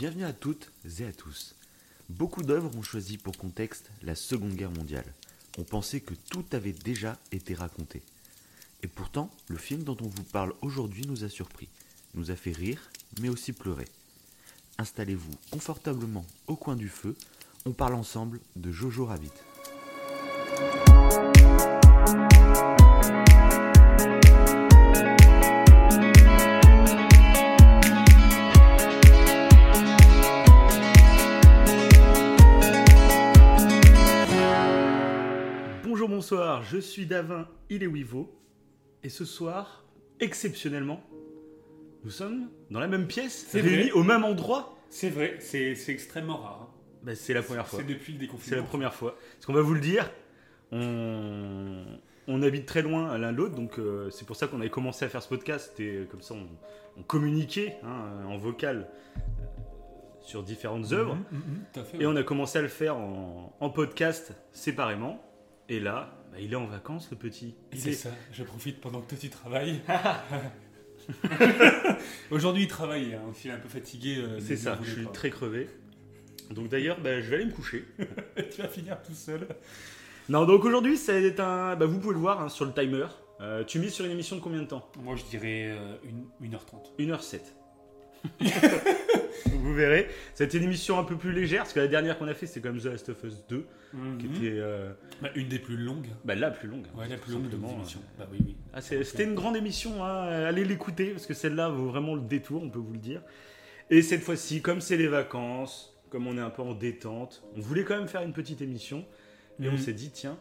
Bienvenue à toutes et à tous. Beaucoup d'œuvres ont choisi pour contexte la Seconde Guerre mondiale. On pensait que tout avait déjà été raconté. Et pourtant, le film dont on vous parle aujourd'hui nous a surpris, nous a fait rire, mais aussi pleurer. Installez-vous confortablement au coin du feu, on parle ensemble de Jojo Rabbit. Bonsoir, je suis Davin, il est Wivo. Et ce soir, exceptionnellement, nous sommes dans la même pièce, C'est réunis vrai. au même endroit. C'est vrai, c'est c'est extrêmement rare. hein. Bah, c'est la première fois. C'est depuis le C'est déconfinement. la première fois. Parce qu'on va vous le dire, on, on habite très loin l'un de l'autre, donc euh, c'est pour ça qu'on avait commencé à faire ce podcast. Et euh, comme ça, on, on communiquait hein, en vocal euh, sur différentes œuvres. Mhm, mhm. Et ouais. on a commencé à le faire en, en podcast séparément. Et là, bah, il est en vacances, le petit. C'est est- ça, je profite pendant que toi tu travailles. Aujourd'hui il travaille, hein, il est un peu fatigué. euh, C'est ça, je suis très crevé. Donc d'ailleurs, bah, je vais aller me coucher. tu vas finir tout seul. Non, donc aujourd'hui, être un. Bah, vous pouvez le voir hein, sur le timer. Euh, tu mises sur une émission de combien de temps? Moi je dirais euh, une, 1h30. 1h07. vous verrez. C'était une émission un peu plus légère, parce que la dernière qu'on a fait, c'était quand même The Last of Us 2, qui Mhm. était euh, Bah, une des plus longues. bah, la plus longue. Ouais, la plus longue de euh, Bah oui, oui. Ah, C'était une grande émission, hein. allez l'écouter, parce que celle-là vaut vraiment le détour, on peut vous le dire. Et cette fois-ci, comme c'est les vacances, comme on est un peu en détente, on voulait quand même faire une petite émission, et on Mhm. s'est dit, tiens,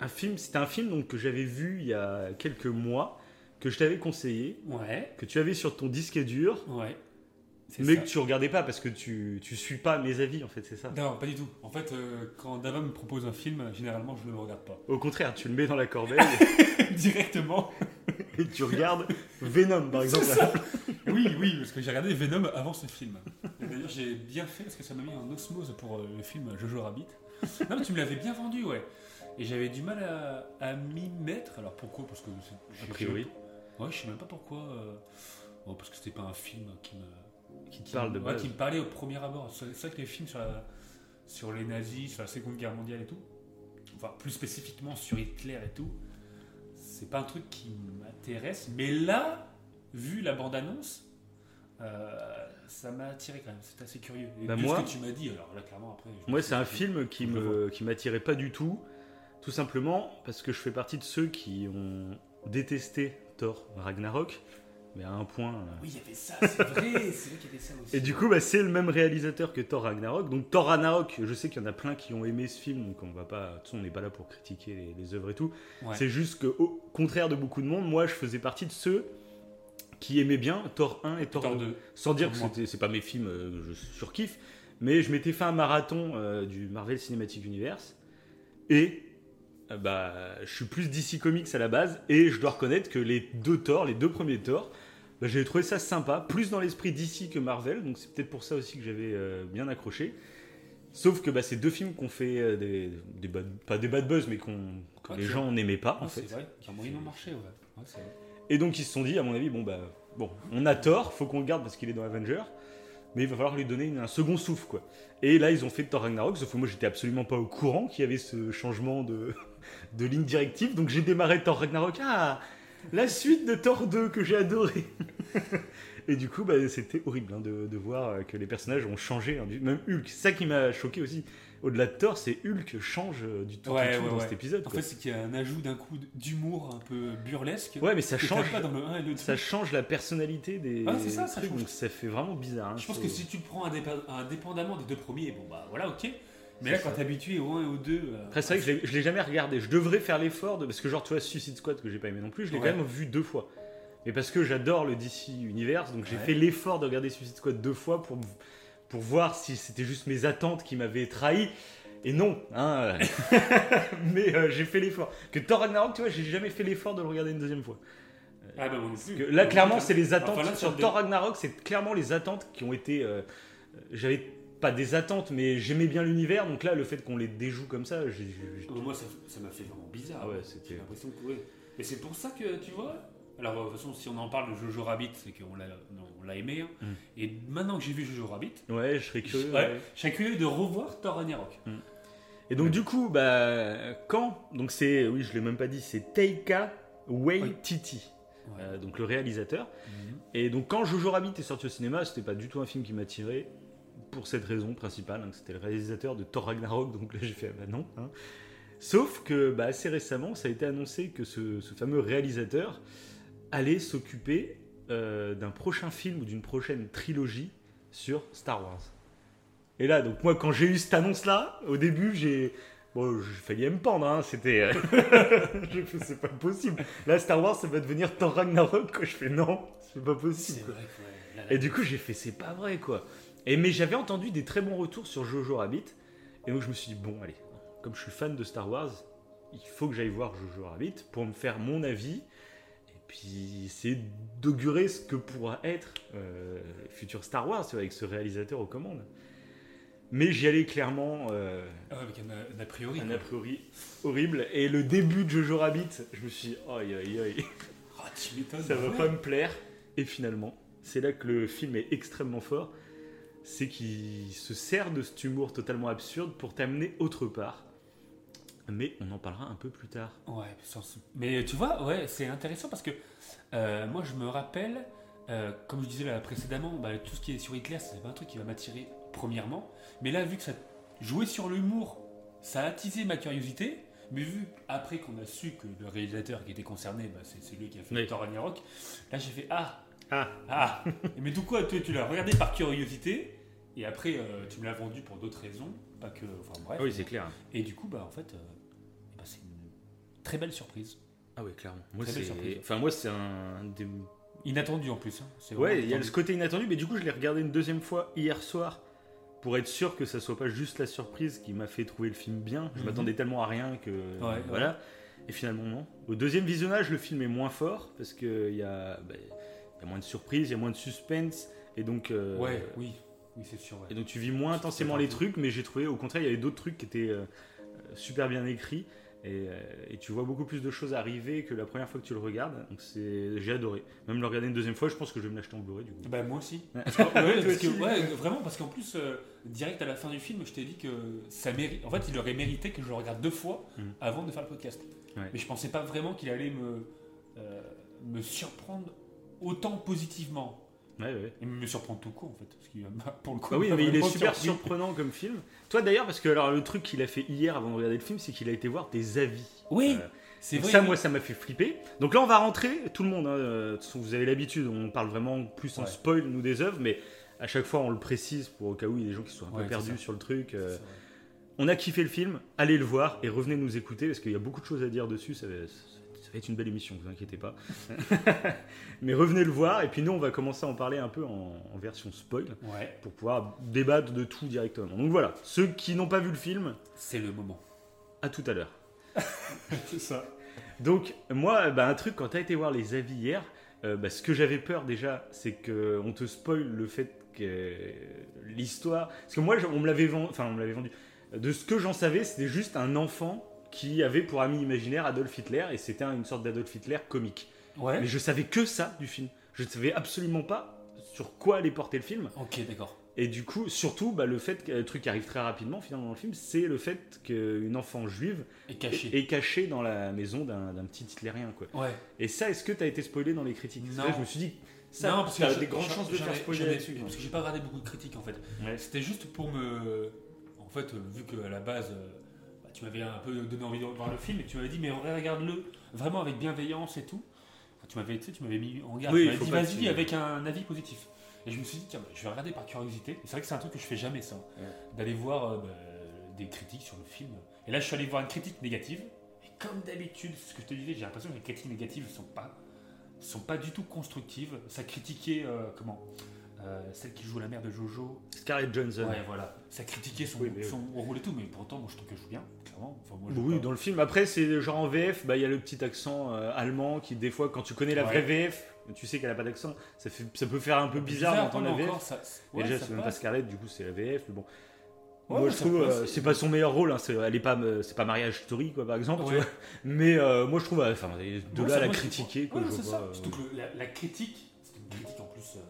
un film, c'était un film donc, que j'avais vu il y a quelques mois, que je t'avais conseillé, Ouais, que tu avais sur ton disque dur, ouais. C'est mais ça. que tu regardais pas parce que tu, tu suis pas mes avis, en fait, c'est ça. Non, pas du tout. En fait, euh, quand Dava me propose un film, généralement je ne le regarde pas. Au contraire, tu le mets dans la corbeille Directement. et tu regardes Venom, par exemple. Oui, oui, parce que j'ai regardé Venom avant ce film. D'ailleurs, j'ai bien fait parce que ça m'a mis en osmose pour euh, le film Jojo Rabbit. Non, mais tu me l'avais bien vendu, ouais. Et j'avais du mal à, à m'y mettre. Alors pourquoi? Parce que. c'est- A priori. je- Ouais, je sais même pas pourquoi. euh, oh, parce que c'était pas un film qui me. Qui te parle de ouais, base. qui me parlait au premier abord. C'est vrai que les films sur, la- sur les nazis, sur la Seconde Guerre mondiale et tout, enfin plus spécifiquement sur Hitler et tout, c'est pas un truc qui m'intéresse. Mais là, vu la bande-annonce, euh, ça m'a attiré quand même. C'est assez curieux. Et Bah, moi- ce que tu m'as dit, alors là, clairement, après. Moi, c'est un film qui me qui m'attirait pas du tout, tout simplement parce que je fais partie de ceux qui ont détesté Thor Ragnarok, mais à un point. euh. Oui, il y avait ça, c'est vrai, c'est vrai qu'il y avait ça aussi. Et du coup, bah, c'est le même réalisateur que Thor Ragnarok. Donc Thor Ragnarok, je sais qu'il y en a plein qui ont aimé ce film, donc on va pas, de toute façon, on n'est pas là pour critiquer les, les œuvres et tout. Ouais. C'est juste que, au contraire de beaucoup de monde, moi, je faisais partie de ceux qui aimaient bien Thor 1 et Thor, Thor 2. 2. Sans dire que moi. c'était- c'est pas mes films euh, que je surkiffe, mais je m'étais fait un marathon euh, du Marvel Cinematic Universe et euh, bah je suis plus DC Comics à la base et je dois reconnaître que les deux Thor, les deux premiers Thor, bah, j'ai trouvé ça sympa, plus dans l'esprit DC que Marvel, donc c'est peut-être pour ça aussi que j'avais euh, bien accroché. Sauf que bah, ces deux films qu'on fait euh, des, des bad- pas des bad buzz, mais qu'on que Ouais, les gens n'aimaient pas Ah, en c'est fait. vrai, qui moyennement marché, ouais. Ouais, c'est vrai. Et donc ils se sont dit, à mon avis, bon bah bon, on a tort, faut qu'on le garde parce qu'il est dans Avenger, mais il va falloir lui donner une- un second souffle quoi. Et là ils ont fait Thor Ragnarok, sauf que moi j'étais absolument pas au courant qu'il y avait ce changement de, de ligne directive, donc j'ai démarré Thor Ragnarok, ah la suite de Thor 2 que j'ai adoré. Et du coup bah, c'était horrible hein, de, de voir que les personnages ont changé, hein, du- même Hulk, ça qui m'a choqué aussi. Au-delà de Thor, c'est Hulk change euh, du tout, Ouais, tout ouais, dans ouais. cet épisode. En quoi. fait, c'est qu'il y a un ajout d'un coup d'humour un peu burlesque. ouais, mais ça change, pas dans le 1 et le 2. ça change la personnalité des Ah, c'est ça, ça change. donc ça fait vraiment bizarre. hein, Je pense que si tu le prends indépendamment des deux premiers, bon bah voilà, ok. Mais là, quand t'es habitué au 1 et au 2. euh, Après, c'est vrai que je l'ai- jamais regardé. Je devrais faire l'effort de. Parce que, genre, tu vois, Suicide Squad, que j'ai pas aimé non plus, je l'ai Ouais. quand même vu deux fois. Mais parce que j'adore le DC Universe, donc j'ai Ouais. fait l'effort de regarder Suicide Squad deux fois pour, pour voir si c'était juste mes attentes qui m'avaient trahi. Et non, hein. mais euh, j'ai fait l'effort. Que Thor Ragnarok, tu vois, j'ai jamais fait l'effort de le regarder une deuxième fois. Ah bah plus. Que là, clairement, c'est les attentes. Enfin, là, sur Thor Ragnarok, c'est clairement les attentes qui ont été. euh, J'avais pas des attentes, mais j'aimais bien l'univers, donc là, le fait qu'on les déjoue comme ça, j'ai. j'ai- Euh, Moi, ça ça m'a fait vraiment bizarre. Ah ouais, c'était- l'impression que. ouais. C'est pour ça que, tu vois, Alors, de toute façon, si on en parle de Jojo Rabbit, c'est qu'on l'a, on l'a aimé. hein. Mm. Et maintenant que j'ai vu Jojo Rabbit, Ouais, je serais curieux. ouais, ouais. je serais curieux de revoir Thor Ragnarok. Et donc du coup, bah quand Donc c'est, oui, je l'ai même pas dit, c'est Taika Waititi, Ouais. euh, donc le réalisateur. Mhm. Et donc quand Jojo Rabbit est sorti au cinéma, c'était pas du tout un film qui m'attirait pour cette raison principale, hein, c'était le réalisateur de Thor Ragnarok, donc là j'ai fait ah bah non. hein. Sauf que bah, assez récemment, ça a été annoncé que ce, ce fameux réalisateur allait s'occuper euh, d'un prochain film ou d'une prochaine trilogie sur Star Wars. Et là, donc moi, quand j'ai eu cette annonce-là, au début, j'ai bon, j'ai failli me pendre. Hein, C'était, c'est pas possible. Là, Star Wars, ça va devenir Thor Ragnarok. Quoi. Je fais non, c'est pas possible. C'est quoi. vrai que, ouais, là, là, Et du coup, j'ai fait, c'est pas vrai, quoi. Et mais j'avais entendu des très bons retours sur Jojo Rabbit, et donc je me suis dit bon, allez, comme je suis fan de Star Wars, il faut que j'aille voir Jojo Rabbit pour me faire mon avis, et puis essayer d'augurer ce que pourra être euh, le futur Star Wars avec ce réalisateur aux commandes. Mais j'y allais clairement euh, ah avec un, un a priori. un a priori horrible, et le début de Jojo Rabbit, je me suis dit, aïe aïe aïe. Ah, tu ça va ouais. pas me plaire. Et finalement, c'est là que le film est extrêmement fort. C'est qu'il se sert de cet humour totalement absurde pour t'amener autre part. Mais on en parlera un peu plus tard. Ouais, sans- mais tu vois, ouais, c'est intéressant parce que euh, moi je me rappelle, euh, comme je disais là précédemment, bah, tout ce qui est sur Hitler, c'est pas un truc qui va m'attirer premièrement. Mais là, vu que ça jouait sur l'humour, ça a attisé ma curiosité. Mais vu après qu'on a su que le réalisateur qui était concerné, bah, c'est c'est lui qui a fait Oui. Thor Ragnarok, là j'ai fait Ah Ah. Ah Mais du coup, toi, tu l'as regardé par curiosité et après euh, tu me l'as vendu pour d'autres raisons. Pas que. Enfin bref. oui, c'est clair. Et du coup, bah en fait, euh, bah, c'est une très belle surprise. Ah oui, clairement. Moi, Très belle c'est... surprise. Enfin, moi, c'est un des... Inattendu en plus. hein. Ouais, il y a ce côté inattendu, mais du coup, je l'ai regardé une deuxième fois hier soir pour être sûr que ça soit pas juste la surprise qui m'a fait trouver le film bien. Je Mhm. m'attendais tellement à rien que Ouais, voilà. Et finalement non. Au deuxième visionnage, le film est moins fort parce que il y a, bah, y a moins de surprises, il y a moins de suspense et donc euh, Ouais, oui, oui, c'est sûr. ouais. et donc tu vis moins intensément les trucs, mais j'ai trouvé au contraire il y avait d'autres trucs qui étaient euh, super bien écrits. Et, euh, et tu vois beaucoup plus de choses arriver que la première fois que tu le regardes. Donc c'est, j'ai adoré. Même le regarder une deuxième fois, je pense que je vais me l'acheter en Blu-ray du coup. Bah, moi aussi. Ouais. Parce que- vraiment, parce qu'en plus, euh, direct à la fin du film, je t'ai dit que ça mérite. En fait, il aurait mérité que je le regarde deux fois Mhm. avant de faire le podcast. Ouais. Mais je pensais pas vraiment qu'il allait me, me surprendre autant positivement. Ouais, ouais. Et me surprendre tout court, en fait. Parce qu'il pour le coup, Ah oui, m'a mais il est super surpris. surprenant comme film. Toi d'ailleurs, parce que alors le truc qu'il a fait hier avant de regarder le film, c'est qu'il a été voir des avis. Oui, Euh, c'est vrai. ça, moi, ça m'a fait flipper. Donc là, on va rentrer, tout le monde. hein, euh, vous avez l'habitude, on parle vraiment plus en Ouais. spoil nous des œuvres, mais à chaque fois, on le précise pour au cas où il y a des gens qui sont un peu perdus sur le truc. euh, on a kiffé le film, allez le voir et revenez nous écouter parce qu'il y a beaucoup de choses à dire dessus. Ça ça va être une belle émission, vous inquiétez pas. mais revenez le voir et puis nous, on va commencer à en parler un peu en, en version spoil Ouais, pour pouvoir débattre de tout directement. Donc voilà, ceux qui n'ont pas vu le film, c'est le moment. à tout à l'heure. C'est ça. Donc moi, bah, un truc, quand tu as été voir les avis hier, euh, bah, ce que j'avais peur déjà, c'est qu'on te spoil le fait que l'histoire... Parce que moi, on me l'avait vendu, enfin on me l'avait vendu. De ce que j'en savais, c'était juste un enfant qui avait pour ami imaginaire Adolf Hitler, et c'était un- une sorte d'Adolf Hitler comique. Ouais. Mais je savais que ça du film. Je ne savais absolument pas sur quoi allait porter le film. Ok, d'accord. Et du coup, surtout, bah, le fait que le truc qui arrive très rapidement finalement dans le film, c'est le fait qu'une enfant juive est cachée dans la maison d'un petit hitlérien. Quoi. Ouais. Et ça, est-ce que tu as été spoilé dans les critiques? Non. Là, je me suis dit, ça, non, parce que je- des grandes chances de faire ai- spoiler là-dessus. Parce que j'ai pas regardé beaucoup de critiques en fait. Ouais. C'était juste pour me. En fait, euh, vu qu'à la base, euh, tu m'avais un peu donné envie de voir le film et tu m'avais dit, mais regarde-le vraiment avec bienveillance et tout. Enfin, tu m'avais tu m'avais mis en garde. Oui, tu dit, vas-y avec un avis positif. Et je me suis dit, tiens, bah, je vais regarder par curiosité. Et c'est vrai que c'est un truc que je fais jamais ça. D'aller voir euh, bah, des critiques sur le film. Et là, je suis allé voir une critique négative. Et comme d'habitude, ce que je te disais, j'ai l'impression que les critiques négatives ne sont pas, sont pas du tout constructives. Ça critiquait, euh, comment? Euh, Celle qui joue la mère de Jojo. Scarlett Johansson. Ouais, voilà. Ça critiquait son, Oui, mais oui. son rôle et tout, mais pourtant, moi, je trouve que je joue bien, clairement. Enfin, moi, je Oui, pas- dans le film. Après, c'est genre en VF, bah, il y a le petit accent euh, allemand qui, des fois, quand tu connais la Ouais. vraie VF, tu sais qu'elle a pas d'accent, ça, fait, ça peut faire un peu bizarre, d'entendre la VF. encore, ça, Et ouais, déjà, c'est même pas. Scarlett, du coup, c'est la VF. Mais bon. Ouais, moi je trouve, euh, c'est pas son meilleur rôle, hein, c'est, elle est pas, euh, c'est pas Mariage Story quoi par exemple, tu Ouais. vois. Mais euh, moi je trouve, euh, enfin, de Ouais, là à la critiquer, quoi, Ouais, je c'est vois ça. euh, Surtout que le- la, la critique, c'était une critique en plus, euh,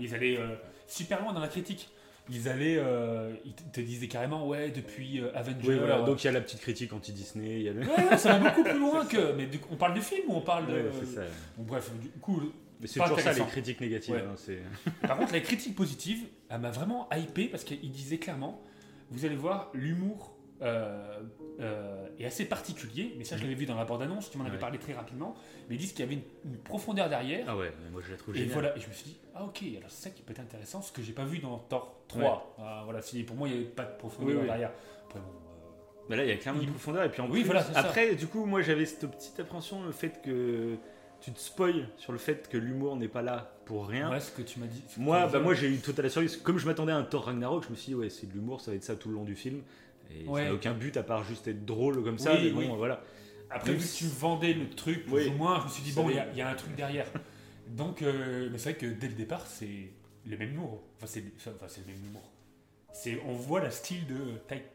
Ils allaient euh, super loin dans la critique. Ils allaient, euh, ils te disaient carrément, ouais, depuis euh, Avengers. Oui, voilà, donc il y a la petite critique anti-Disney, il y a le... Ouais, ouais, ça va beaucoup plus loin que. Mais du coup, on parle du film ou on parle de. Ouais, c'est ça. Bon, bref, du coup, Mais c'est toujours ça les critiques négatives. Hein. Par contre, la critique positive, elle m'a vraiment hypé parce qu'il disait clairement vous allez voir, l'humour euh, euh, est assez particulier, mais ça, je l'avais vu dans la bande-annonce, tu m'en avais Ouais. parlé très rapidement. Mais ils disent qu'il y avait une, une profondeur derrière. Ah ouais, mais moi je la trouve et voilà, et je me suis dit ah, ok, alors c'est ça qui peut être intéressant, ce que j'ai pas vu dans Thor 3. Ah, voilà, si pour moi, il n'y avait pas de profondeur Oui, oui. derrière. Après, bon, euh, Bah là, il y a clairement une profondeur. Et puis en Oui, plus, voilà, c'est ça. après, du coup, moi j'avais cette petite appréhension, le fait que tu te spoil sur le fait que l'humour n'est pas là pour rien. ouais, ce que tu m'as dit. Moi, bah, moi j'ai eu total assurance. Comme je m'attendais à un Thor Ragnarok, je me suis dit, ouais, c'est de l'humour, ça va être ça tout le long du film. Et Ouais. ça n'a aucun but à part juste être drôle comme ça. Oui, mais bon, oui. voilà. Après, vu que tu vendais le truc, plus Oui. ou moins, je me suis dit, bon, il y, a- il y a un truc derrière. Donc, euh, mais c'est vrai que dès le départ, c'est le même humour. Enfin, c'est enfin, c'est le même humour. C'est, on voit la style de Taika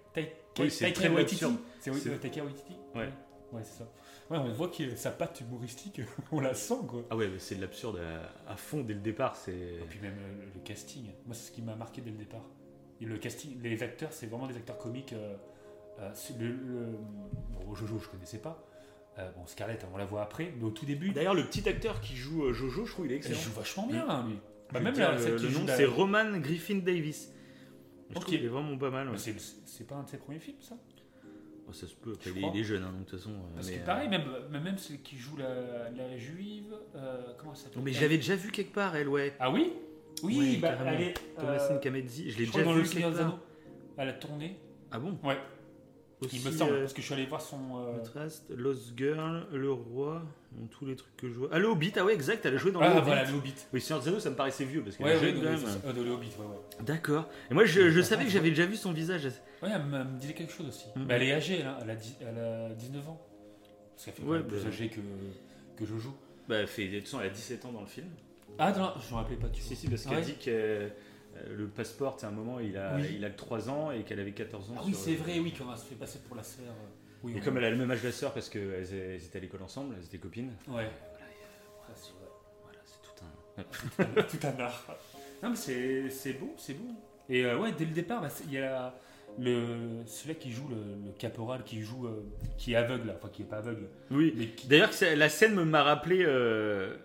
Waititi. C'est oui, C'est- Taika Waititi Ouais. Ouais, c'est ça. Ouais, on voit que sa patte humoristique, on la sent, quoi. Ah ouais, mais c'est de l'absurde à, à fond dès le départ. C'est. Et puis même euh, le casting. Moi, c'est ce qui m'a marqué dès le départ. Et le casting, les acteurs, c'est vraiment des acteurs comiques. euh, euh, c'est le, le- bon, Jojo, je connaissais pas. Euh, bon, Scarlett, on la voit après, mais au tout début, D'ailleurs, le petit acteur qui joue euh, Jojo, je trouve il est il excellent. joue vachement bien, hein, lui. Bah, même le, le nom, c'est Roman Griffin Davis. Je Ok. trouve qu'il est vraiment pas mal. ouais. Bah, c'est, c'est pas un de ses premiers films, ça? Oh, ça se peut. Après, Je il, est, il jeune, hein, donc de toute façon. Parce mais, que pareil, même, même, celle qui joue la, la juive, euh, comment elle s'appelle? Mais j'avais déjà vu quelque part, elle, ouais. Ah oui? Oui, Ouais, bah, carrément. elle est. Thomasine euh, Kamedzi, je l'ai déjà dans vu Le des part. Anneaux. Elle a tourné. Ah bon? Ouais, Aussi, il me semble, euh, parce que je suis allé voir son. euh, Trust, Lost Girl, Le Roi, bon, tous les trucs que je vois. Ah, le Hobbit, ah ouais, exact, elle a joué dans le Ah Hobbit. voilà, le Hobbit. Oui, Seigneur des Anneaux, ça me paraissait vieux parce qu'elle Ouais, ouais, jeune quand même. Euh, dans le Hobbit, ouais, ouais. D'accord. Et moi, je, savais que j'avais déjà vu son visage. Ouais, elle me, disait quelque chose aussi. Mais elle est âgée, là. Elle a, elle a 19 ans. Parce qu'elle fait Ouais, même plus bah- âgée que, que Jojo. Bah, elle fait, de toute façon, elle a 17 ans dans le film. Ah, non, je me rappelais pas. Tu Si, si, parce Ah qu'elle ouais dit que euh, le passeport, c'est un moment, il a, Oui. il a que 3 ans et qu'elle avait 14 ans. Ah oui, sur- c'est vrai, oui, qu'on va se fait passer pour la sœur. euh, Oui, Et comme elle a le même âge que la sœur parce qu'elles elles étaient à l'école ensemble, elles étaient copines. Ouais. Voilà, c'est voilà, c'est tout un. tout un art. Non, mais c'est beau, c'est beau. Et euh, ouais, dès le départ, bah, il y a le, celui-là qui joue, le, le caporal, qui joue, euh, qui est aveugle, enfin qui est pas aveugle, Oui. D'ailleurs, la scène m'a rappelé euh,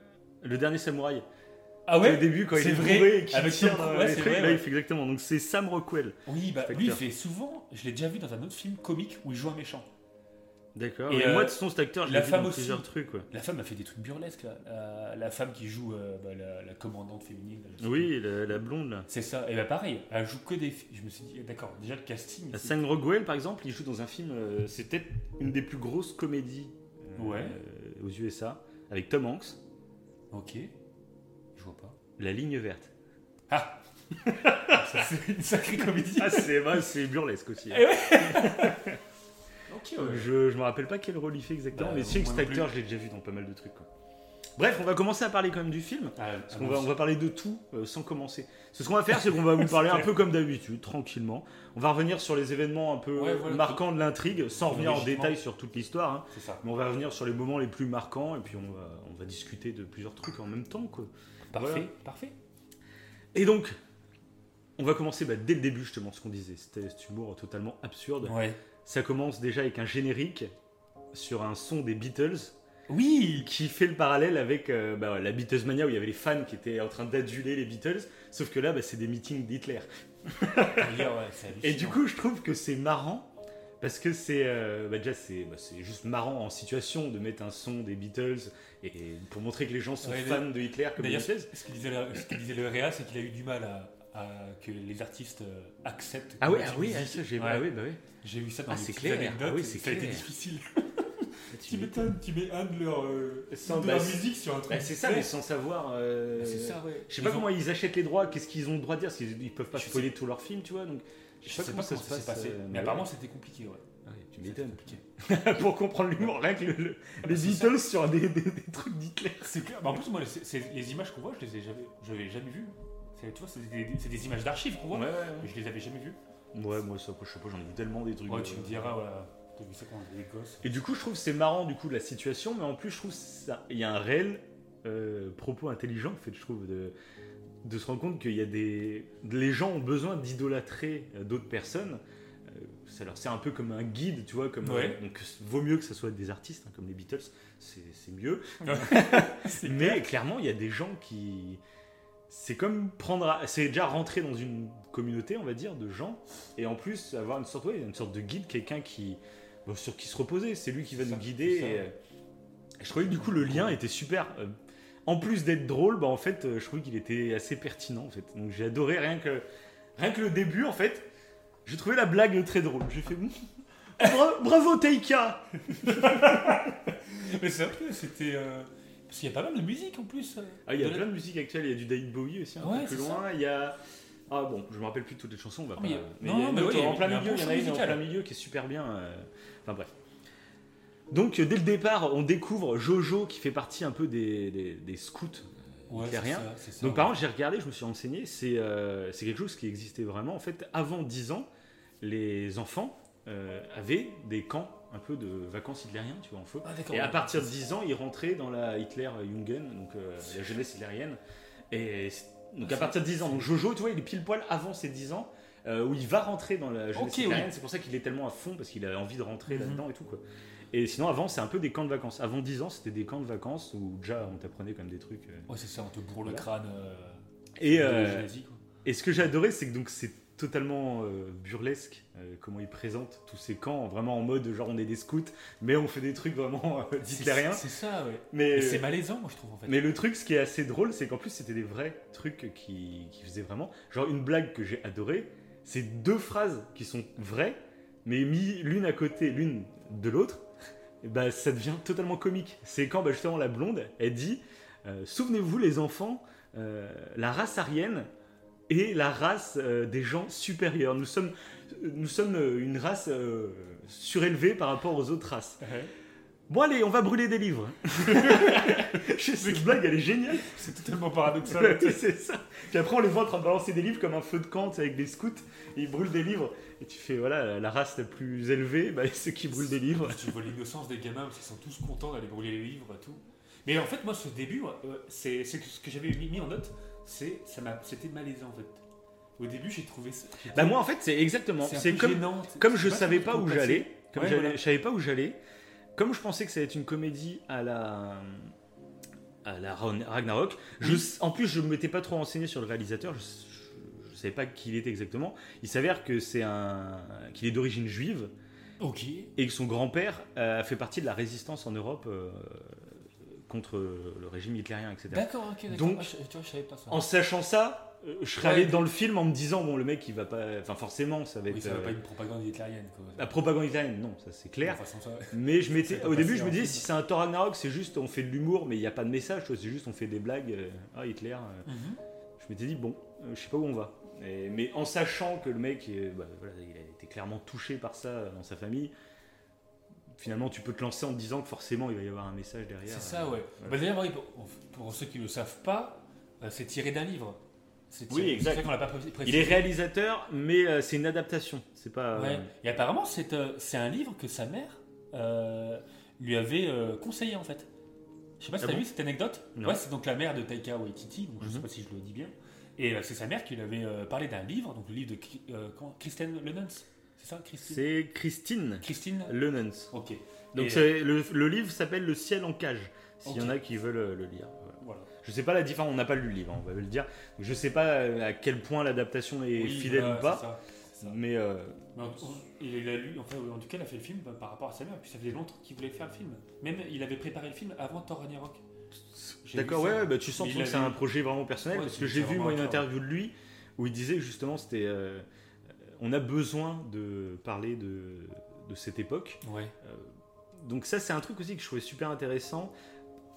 le dernier samouraï. Ah Au début, quand il c'est est vrai, bourré et qu'il avec tire Tom dans Cruise, ouais, les c'est vrai, là, ouais. il fait exactement. Donc c'est Sam Rockwell. Oui, bah, Cet lui, il acteur. fait souvent, je l'ai déjà vu dans un autre film comique où il joue un méchant. D'accord. Et, Et, euh, moi, de façon, cet acteur, je la l'ai vu femme dans aussi. plusieurs trucs. Ouais. La femme a fait des trucs burlesques, là. La, la femme qui joue euh, bah, la, la commandante féminine. là, je sais plus. Oui, la, la blonde là. C'est ça, et bah pareil, elle joue que des. Je me suis dit, d'accord, déjà le casting. c'est- Sam Rockwell, par exemple, il joue dans un film. euh, c'est peut-être une des plus grosses comédies euh, Ouais. aux USA avec Tom Hanks, Ok, je vois pas. La Ligne Verte. Ah C'est une sacrée comédie. Ah, c'est bah, c'est burlesque aussi. Eh Ok, ouais. Je, je me rappelle pas quel rôle il fait exactement, Bah, mais c'est que moi cet non acteur, je l'ai déjà vu dans pas mal de trucs. quoi. Bref, on va commencer à parler quand même du film. Ah, Parce qu'on moi va, on va parler de tout euh, sans commencer. Ce qu'on va faire, c'est qu'on va vous parler un peu comme d'habitude, tranquillement. On va revenir sur les événements un peu Ouais, voilà. marquants de l'intrigue, sans revenir en détail sur toute l'histoire. hein. C'est ça. Mais on va revenir sur les moments les plus marquants et puis on va, on va discuter de plusieurs trucs en même temps. Quoi. Parfait, Voilà. parfait. Et donc, on va commencer bah, dès le début, justement, ce qu'on disait. C'était cet humour totalement absurde. Ouais. Ça commence déjà avec un générique sur un son des Beatles Oui qui fait le parallèle avec euh, bah, la Beatlesmania où il y avait les fans qui étaient en train d'aduler les Beatles. Sauf que là, bah, c'est des meetings d'Hitler. Et du coup, je trouve que c'est marrant parce que c'est euh, bah, déjà c'est bah, juste marrant en situation de mettre un son des Beatles et pour montrer que les gens sont Ouais, fans de Hitler comme D'ailleurs, Beatles. ce que disait le, ce que disait le Réa, c'est qu'il a eu du mal à, à que les artistes euh, acceptent. Ah oui, ah oui, musique- ah, ça, j'ai Ouais. ah oui, bah oui. J'ai vu ça dans Ah, petites clair. anecdotes. Ah oui, c'est ça a été difficile. Tu Tu m'étonnes, tu mets un de euh, Sans- de bah, leur c'est- musique sur un truc. Bah, c'est ça, mais sans savoir. euh, Ah, C'est ça, ouais. Je sais pas ont- comment ils achètent les droits, qu'est-ce qu'ils ont le droit de dire, parce qu'ils ils peuvent pas Je sais- spoiler tous leurs films, tu vois. Donc, Je sais pas comment ça s'est passé. euh, Mais apparemment, c'était compliqué, ouais. ouais, tu C'était m'étonnes. compliqué. Pour comprendre l'humour, rien que le- le- les c'est Beatles sur des, des- des trucs d'Hitler. C'est clair. Bah, en plus, moi, les images qu'on voit, je les ai jamais, je les ai jamais vues. C'est- Tu vois, c'est des, images d'archives qu'on voit. Ouais, ouais, Mais je les avais jamais vues. ouais. Ouais, moi, ça, je sais pas, j'en ai vu tellement des trucs. Ouais, euh, tu me diras, voilà. T'as vu ça quand on était des gosses. Et du coup, je trouve que c'est marrant du coup la situation, mais en plus, je trouve ça, il y a un réel euh, propos intelligent, en fait, je trouve, de, de se rendre compte qu'il y a des, les gens ont besoin d'idolâtrer euh, d'autres personnes. Euh, ça leur sert un peu comme un guide, tu vois, comme Ouais. euh, donc vaut mieux que ça soit des artistes, hein, comme les Beatles, c'est c'est mieux. C'est Mais clair. clairement, il y a des gens qui. C'est comme prendre. à- C'est déjà rentrer dans une communauté, on va dire, de gens. Et en plus, avoir une sorte, ouais, une sorte de guide, quelqu'un qui. Bon, sur qui se reposer. C'est lui qui va nous guider. Et, euh, je trouvais que du coup, le lien était super. Euh, En plus d'être drôle, bah, en fait, euh, je trouvais qu'il était assez pertinent. En fait. Donc j'ai adoré rien que, rien que le début, en fait. J'ai trouvé la blague très drôle. J'ai fait. Bra- Bravo Taika Mais c'est vrai que c'était. euh, Parce qu'il y a pas mal de musique en plus. euh, Ah, il y a de la- plein de musique actuelle, il y a du David Bowie aussi un Ouais, peu plus loin. Il y a. Ah bon, je me rappelle plus de toutes les chansons, on va Ah, pas. mais oui, en plein milieu, il y en a une en musical. plein milieu qui est super bien. euh, Enfin bref. Donc euh, dès le départ, on découvre Jojo qui fait partie un peu des, des- des scouts. Ouais, y a c'est rien. ça, c'est ça, Donc ouais. par contre, j'ai regardé, je me suis renseigné, c'est euh, c'est quelque chose qui existait vraiment. En fait, avant 10 ans, les enfants euh, avaient des camps un peu de vacances hitlériens, tu vois, en feu. Ah, Et à ouais. partir de 10 ans, ils rentraient dans la Hitler-Jungen, donc euh, la jeunesse hitlérienne. Et donc à c'est- partir de 10 ans, donc Jojo, tu vois, il est pile poil avant ses 10 ans, euh, où il va rentrer dans la jeunesse Ok, hitlérienne. oui. C'est pour ça qu'il est tellement à fond, parce qu'il a envie de rentrer Mhm. là-dedans et tout, quoi. Et sinon, avant, c'est un peu des camps de vacances. Avant 10 ans, c'était des camps de vacances où déjà, on t'apprenait comme des trucs. euh. Ouais, c'est ça, on te bourre le crâne. euh, Et, quoi. Et ce que j'ai adoré, c'est que donc c'est totalement euh, burlesque euh, comment il présente tous ces camps, vraiment en mode genre on est des scouts, mais on fait des trucs vraiment euh, hitlériens. C'est ça, ouais. Mais, c'est malaisant, moi, je trouve, en fait. mais le truc, ce qui est assez drôle, c'est qu'en plus c'était des vrais trucs qui, qui faisaient vraiment. Genre une blague que j'ai adorée, c'est deux phrases qui sont vraies, mais mis l'une à côté, l'une de l'autre, bah, ça devient totalement comique. C'est quand bah, justement la blonde, elle dit euh, Souvenez-vous les enfants, euh, la race aryenne est la race euh, des gens supérieurs. Nous sommes, une race surélevée par rapport aux autres races. Bon allez, on va brûler des livres. Cette blague, elle est géniale. C'est totalement paradoxal. c'est ça. Puis après, on les voit en train de balancer des livres comme un feu de camp avec des scouts. Et ils brûlent des livres. Et tu fais, voilà, la race la plus élevée, bah, c'est ceux qui brûlent des livres. tu vois l'innocence des gamins, parce qu'ils sont tous contents d'aller brûler les livres et tout. Mais en fait, moi, ce début, euh, c'est ce que j'avais mis, en note, c'est ça m'a- c'était malaisant, en fait. Au début, j'ai trouvé ça. Bah, moi, en fait, c'est exactement. c'est comme, gênant. comme je savais pas où j'allais. Comme Ouais, voilà. je savais pas où j'allais. Comme je pensais que ça allait être une comédie à la. à la Ragnarok. Je, en plus, je ne m'étais pas trop renseigné sur le réalisateur. Je, je savais pas qui il était exactement. Il s'avère que c'est un. qu'il est d'origine juive. Ok. et que son grand-père euh, a fait partie de la résistance en Europe euh, contre le régime hitlérien, etc. D'accord, ok, d'accord. Donc, Ah, je- tu vois, je savais pas ça. En sachant ça, euh, je serais allé dans le film en me disant bon le mec il va pas, enfin forcément ça va être Oui, ça va euh, pas une propagande hitlérienne, quoi. la propagande hitlérienne, non ça c'est clair. Façon, ça- Mais je m'étais, au début je me en disais si c'est un Thor Ragnarok c'est juste on fait de l'humour mais il n'y a pas de message, tu vois, c'est juste on fait des blagues. euh, ah Hitler, euh, Mhm. je m'étais dit bon euh, je sais pas où on va. Et- mais en sachant que le mec euh, bah, voilà, il a été clairement touché par ça euh, dans sa famille. Finalement, tu peux te lancer en te disant que forcément il va y avoir un message derrière. C'est ça, ouais. Voilà. Bah, D'ailleurs, pour, ceux qui ne le savent pas, euh, c'est tiré d'un livre. Oui, exact. C'est vrai qu'on l'a pas pré- précisé. Il est réalisateur, mais euh, c'est une adaptation. C'est pas. euh, Ouais. Et apparemment, c'est euh, c'est un livre que sa mère euh, lui avait euh, conseillé en fait. Je sais pas si Ah t'as bon vu cette anecdote. Non. Ouais, c'est donc la mère de Taika Waititi, donc je sais Mhm. pas si je le dis bien. Et euh, c'est sa mère qui lui avait euh, parlé d'un livre, donc le livre de euh, Kristen Lenons. C'est ça, Christine C'est Christine Christine Lenons. Ok. Donc Et- le, le livre s'appelle Le ciel en cage. S'il y en a qui veulent euh, le lire. Je sais pas la différence. On n'a pas lu le livre, hein, on va le dire. Donc, je sais pas euh, à quel point l'adaptation est Oui, fidèle ou pas. c'est ça, c'est ça. Mais euh, Mais en, il a lu, enfin, en tout cas, il a fait le film bah, par rapport à sa mère, puis ça faisait longtemps qu'il voulait faire le film. Même il avait préparé le film avant Thor Ragnarok. D'accord, ouais, bah, tu sens que c'est un projet vraiment personnel Ouais, parce que j'ai vu moi une interview de lui où il disait justement c'était euh, on a besoin de parler de, de cette époque Ouais. donc ça c'est un truc aussi que je trouvais super intéressant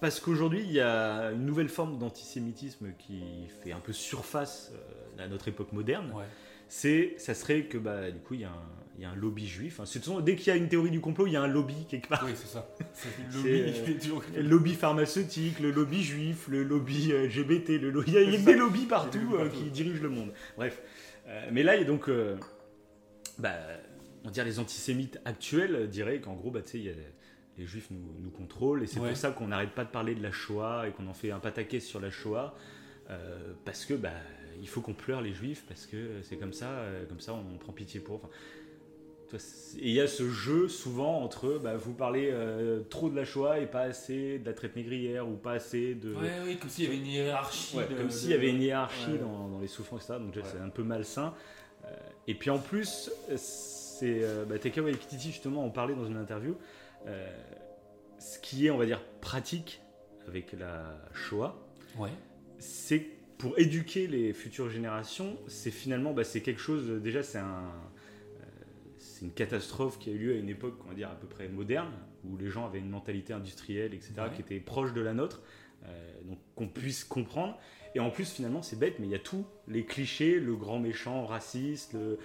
parce qu'aujourd'hui il y a une nouvelle forme d'antisémitisme qui fait un peu surface euh, à notre époque moderne Ouais. c'est, ça serait que bah, du coup, il y, a un- il y a un lobby juif. Hein, façon, dès qu'il y a une théorie du complot, il y a un lobby quelque part. Oui, c'est ça. Le lobby, euh, toujours- Le lobby pharmaceutique, le lobby juif, le lobby euh, LGBT, le lo- il y a, des lobbies partout, euh, qui dirigent le monde. Bref. Euh, mais là, il y a donc. euh, bah, on dirait les antisémites actuels diraient qu'en gros, bah, tu sais, il y a- les juifs nous, nous contrôlent et c'est Ouais. pour ça qu'on n'arrête pas de parler de la Shoah et qu'on en fait un pataquès sur la Shoah. euh, parce que bah, il faut qu'on pleure les juifs parce que c'est comme ça, euh, comme ça on prend pitié pour. Enfin, et il y a ce jeu souvent entre bah, vous parlez euh, trop de la Shoah et pas assez de la traite négrière ou pas assez de. Ouais, oui, comme s'il y avait une hiérarchie. Ouais, de- comme de- s'il y avait une hiérarchie Ouais. dans, dans les souffrances, etc. Donc c'est un peu malsain. Euh, et puis en plus, c'est bah, Taika Waititi justement en parlait dans une interview. Euh, ce qui est, on va dire, pratique avec la Shoah, Ouais. c'est pour éduquer les futures générations, c'est finalement, bah, c'est quelque chose, déjà c'est un, euh, c'est une catastrophe qui a eu lieu à une époque, on va dire, à peu près moderne, où les gens avaient une mentalité industrielle, etc., Ouais. qui était proche de la nôtre, euh, donc qu'on puisse comprendre. Et en plus, finalement, c'est bête, mais il y a tous les clichés, le grand méchant raciste, le-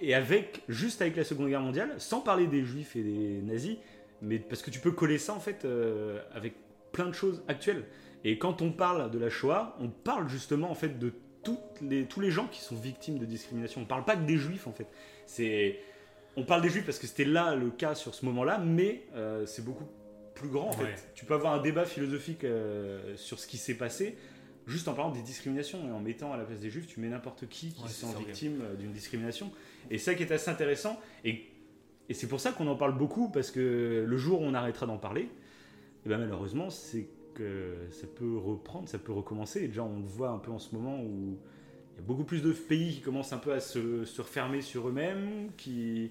et avec, juste avec la Seconde Guerre mondiale, sans parler des juifs et des nazis, mais parce que tu peux coller ça en fait euh, avec plein de choses actuelles. Et quand on parle de la Shoah, on parle justement en fait de toutes les, tous les gens qui sont victimes de discrimination. On parle pas que des juifs en fait. C'est, on parle des juifs parce que c'était là le cas sur ce moment-là, mais euh, c'est beaucoup plus grand en Ouais. fait. Tu peux avoir un débat philosophique euh, sur ce qui s'est passé. Juste en parlant des discriminations et en mettant à la place des juifs, tu mets n'importe qui qui Ouais, ok. victimes euh, d'une discrimination. Et ça qui est assez intéressant. Et, et c'est pour ça qu'on en parle beaucoup, parce que le jour où on arrêtera d'en parler, et ben malheureusement, c'est que ça peut reprendre, ça peut recommencer. Et déjà, on le voit un peu en ce moment où il y a beaucoup plus de pays qui commencent un peu à se, se refermer sur eux-mêmes, qui,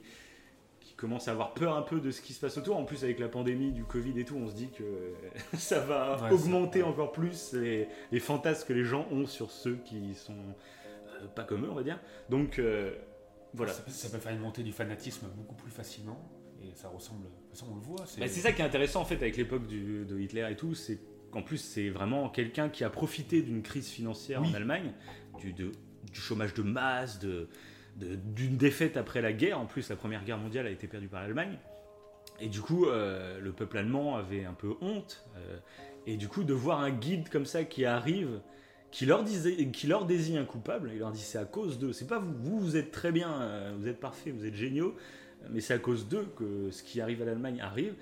qui commencent à avoir peur un peu de ce qui se passe autour. En plus, avec la pandémie du Covid et tout, on se dit que ça va Ouais, augmenter ça- ouais. encore plus les, les fantasmes que les gens ont sur ceux qui sont euh, pas comme eux, on va dire. Donc, euh, voilà. Ça, peut- ça peut faire une montée du fanatisme beaucoup plus facilement. Et ça ressemble. De toute façon, on le voit. Bah, c'est ça qui est intéressant en fait avec l'époque de Hitler et tout, c'est qu'en plus c'est vraiment quelqu'un qui a profité d'une crise financière Oui. en Allemagne, du, de- du chômage de masse, de- de- d'une défaite après la guerre. En plus, la première guerre mondiale a été perdue par l'Allemagne. Et du coup, euh, le peuple allemand avait un peu honte. euh, et du coup, de voir un guide comme ça qui arrive, qui leur, disait, qui leur désigne un coupable, il leur dit c'est à cause d'eux. C'est pas vous, vous, vous êtes très bien, euh, vous êtes parfaits, vous êtes géniaux, mais c'est à cause d'eux que ce qui arrive à l'Allemagne arrive.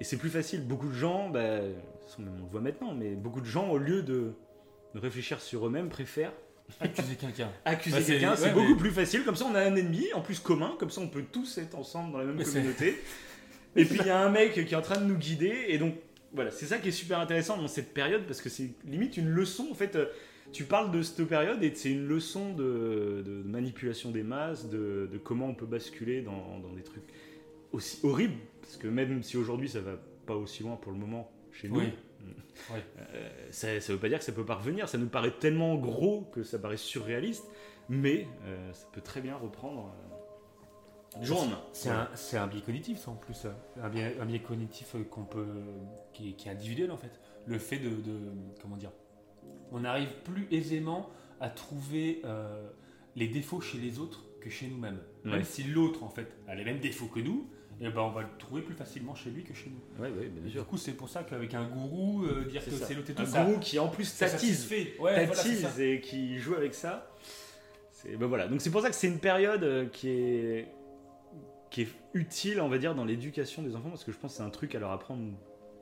Et c'est plus facile. Beaucoup de gens, bah, on le voit maintenant, mais beaucoup de gens, au lieu de, de réfléchir sur eux-mêmes, préfèrent Accuser quelqu'un. accuser Bah, quelqu'un. C'est ouais, beaucoup mais- plus facile. Comme ça, on a un ennemi, en plus commun. Comme ça, on peut tous être ensemble dans la même Mais communauté. Et puis, il y a un mec qui est en train de nous guider. Et donc, voilà, c'est ça qui est super intéressant dans cette période parce que c'est limite une leçon. En fait, euh, tu parles de cette période et c'est une leçon de, de manipulation des masses, de, de comment on peut basculer dans, dans des trucs aussi horribles. Parce que même si aujourd'hui, ça va pas aussi loin pour le moment chez nous. Oui. Oui. Euh, ça, ça veut pas dire que ça peut pas revenir. Ça nous paraît tellement gros que ça paraît surréaliste, mais euh, ça peut très bien reprendre euh, du jour. C'est un, biais cognitif, ça en plus. Un biais, un biais cognitif euh, qu'on peut, qui, est, qui est individuel en fait. Le fait de, de- comment dire, on arrive plus aisément à trouver euh, les défauts chez les autres que chez nous-mêmes. Ouais. Même si l'autre en fait a les mêmes défauts que nous, et ben on va le trouver plus facilement chez lui que chez nous. Ouais, ouais, bien sûr. du coup, c'est pour ça qu'avec un gourou, euh, dire que c'est l'autre et tout Un ça, gourou qui en plus tatise. Ouais, tatise et qui joue avec ça. C'est ben voilà. Donc c'est pour ça que c'est une période euh, qui est qui est utile, on va dire, dans l'éducation des enfants parce que je pense que c'est un truc à leur apprendre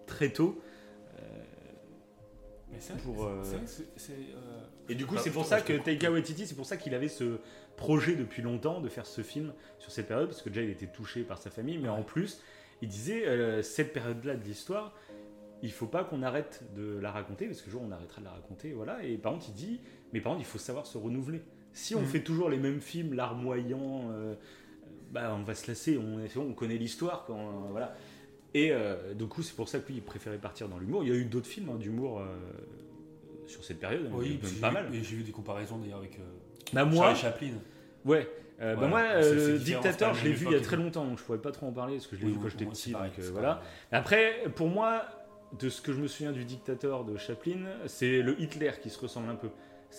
très tôt. Mais c'est vrai, Pour, c'est- euh, c'est vrai que c'est- c'est, euh, Et du coup, c'est pour ça que. Taika Waititi, c'est pour ça qu'il avait ce projet depuis longtemps de faire ce film sur cette période, parce que déjà il était touché par sa famille, mais en plus, il disait euh, cette période-là de l'histoire, il faut pas qu'on arrête de la raconter, parce que jour on arrêtera de la raconter, voilà. Et par contre, il dit, mais par contre, il faut savoir se renouveler. Si on Mhm. fait toujours les mêmes films, larmoyants, euh, bah on va se lasser. On, connaît l'histoire, quand, euh, voilà. Et euh, du coup, c'est pour ça que lui, il préférait partir dans l'humour. Il y a eu d'autres films hein, d'humour euh, sur cette période, eu Oui, même pas vu- mal. Et j'ai vu des comparaisons d'ailleurs avec euh, Bah moi, Charlie Chaplin. ouais. Bah Voilà. moi, le dictateur, je l'ai vu il y a très longtemps, donc je pourrais pas trop en parler parce que je l'ai Oui, vu quand j'étais petit. pareil, donc, voilà. Après, pour moi, de ce que je me souviens du dictateur de Chaplin, c'est le Hitler qui se ressemble un peu.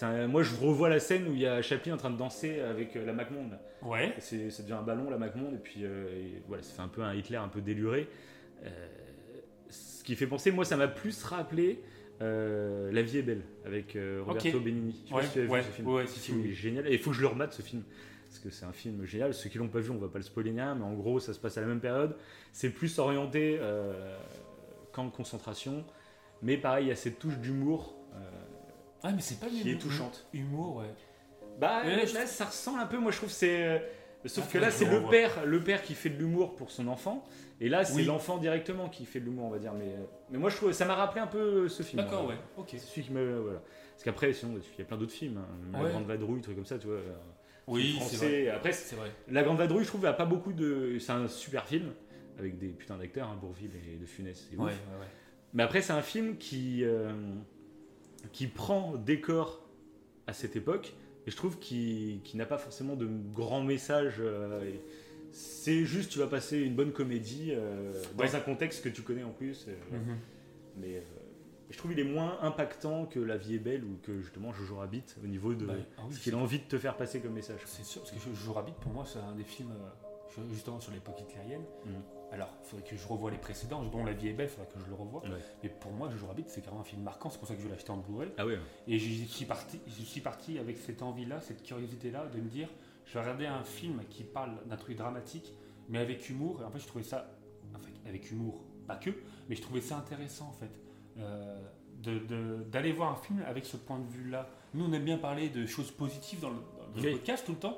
Un- moi, je revois la scène où il y a Chaplin en train de danser avec euh, la MacMonde. Ouais. C'est- ça devient un ballon, la MacMonde, et puis euh, et voilà, ça fait un peu un Hitler un peu déluré. Euh, ce qui fait penser, moi, ça m'a plus rappelé euh, La vie est belle avec euh, Roberto. Benigni. Je sais pas Ouais, si tu as vu ouais, ce film. ouais, si, si, oui. est génial. Et il faut que je le remate ce film. Parce que c'est un film génial. Ceux qui l'ont pas vu, on va pas le spoiler mais en gros, ça se passe à la même période. C'est plus orienté euh, camp de concentration. Mais pareil, il y a cette touche d'humour Ah, mais c'est pas qui est touchante. Humour, ouais. Bah je- là, ça ressemble un peu. Moi, je trouve que c'est. Sauf Ah, que là, c'est le père, le père qui fait de l'humour pour son enfant, et là, c'est Oui. l'enfant directement qui fait de l'humour, on va dire. Mais, euh, mais moi, je trouve, ça m'a rappelé un peu ce film. D'accord, Euh, ouais. Ok. Celui qui me, voilà. Parce qu'après, sinon, il y a plein d'autres films. hein. La Ouais. Grande Vadrouille, trucs comme ça, tu vois. euh, Oui, c'est français. vrai. Après, C'est vrai. La Grande Vadrouille, je trouve, a pas beaucoup de. C'est un super film avec des putains d'acteurs, hein, Bourville et De Funès. Ouais, ouais. Mais après, c'est un film qui, euh, qui prend décor à cette époque, et je trouve qu'il qu'il n'a pas forcément de grands messages. euh, et c'est juste, tu vas passer une bonne comédie euh, dans Ouais. un contexte que tu connais en plus. euh, Mhm. Mais euh, je trouve qu'il est moins impactant que La vie est belle ou que justement Jojo Rabbit au niveau de Bah, ah oui, ce qu'il a envie de te faire passer comme message. C'est sûr, parce que Jojo Rabbit, pour moi, c'est un des films justement sur l'époque hitlérienne. Mhm. Alors, il faudrait que je revoie les précédents. Dont La vie est belle, il faudrait que je le revoie. Ouais. Mais pour moi, Jojo Rabbit, c'est carrément un film marquant. C'est pour ça que je l'ai acheté en Blu-ray. Ah ouais. Et j'y suis parti, j'y suis parti avec cette envie-là, cette curiosité-là, de me dire, je vais regarder un film qui parle d'un truc dramatique, mais avec humour. Et en fait, je trouvais ça, enfin, avec humour, pas que, mais je trouvais ça intéressant en fait, euh, de- de- d'aller voir un film avec ce point de vue-là. Nous, on aime bien parler de choses positives dans le, dans le Oui. podcast tout le temps,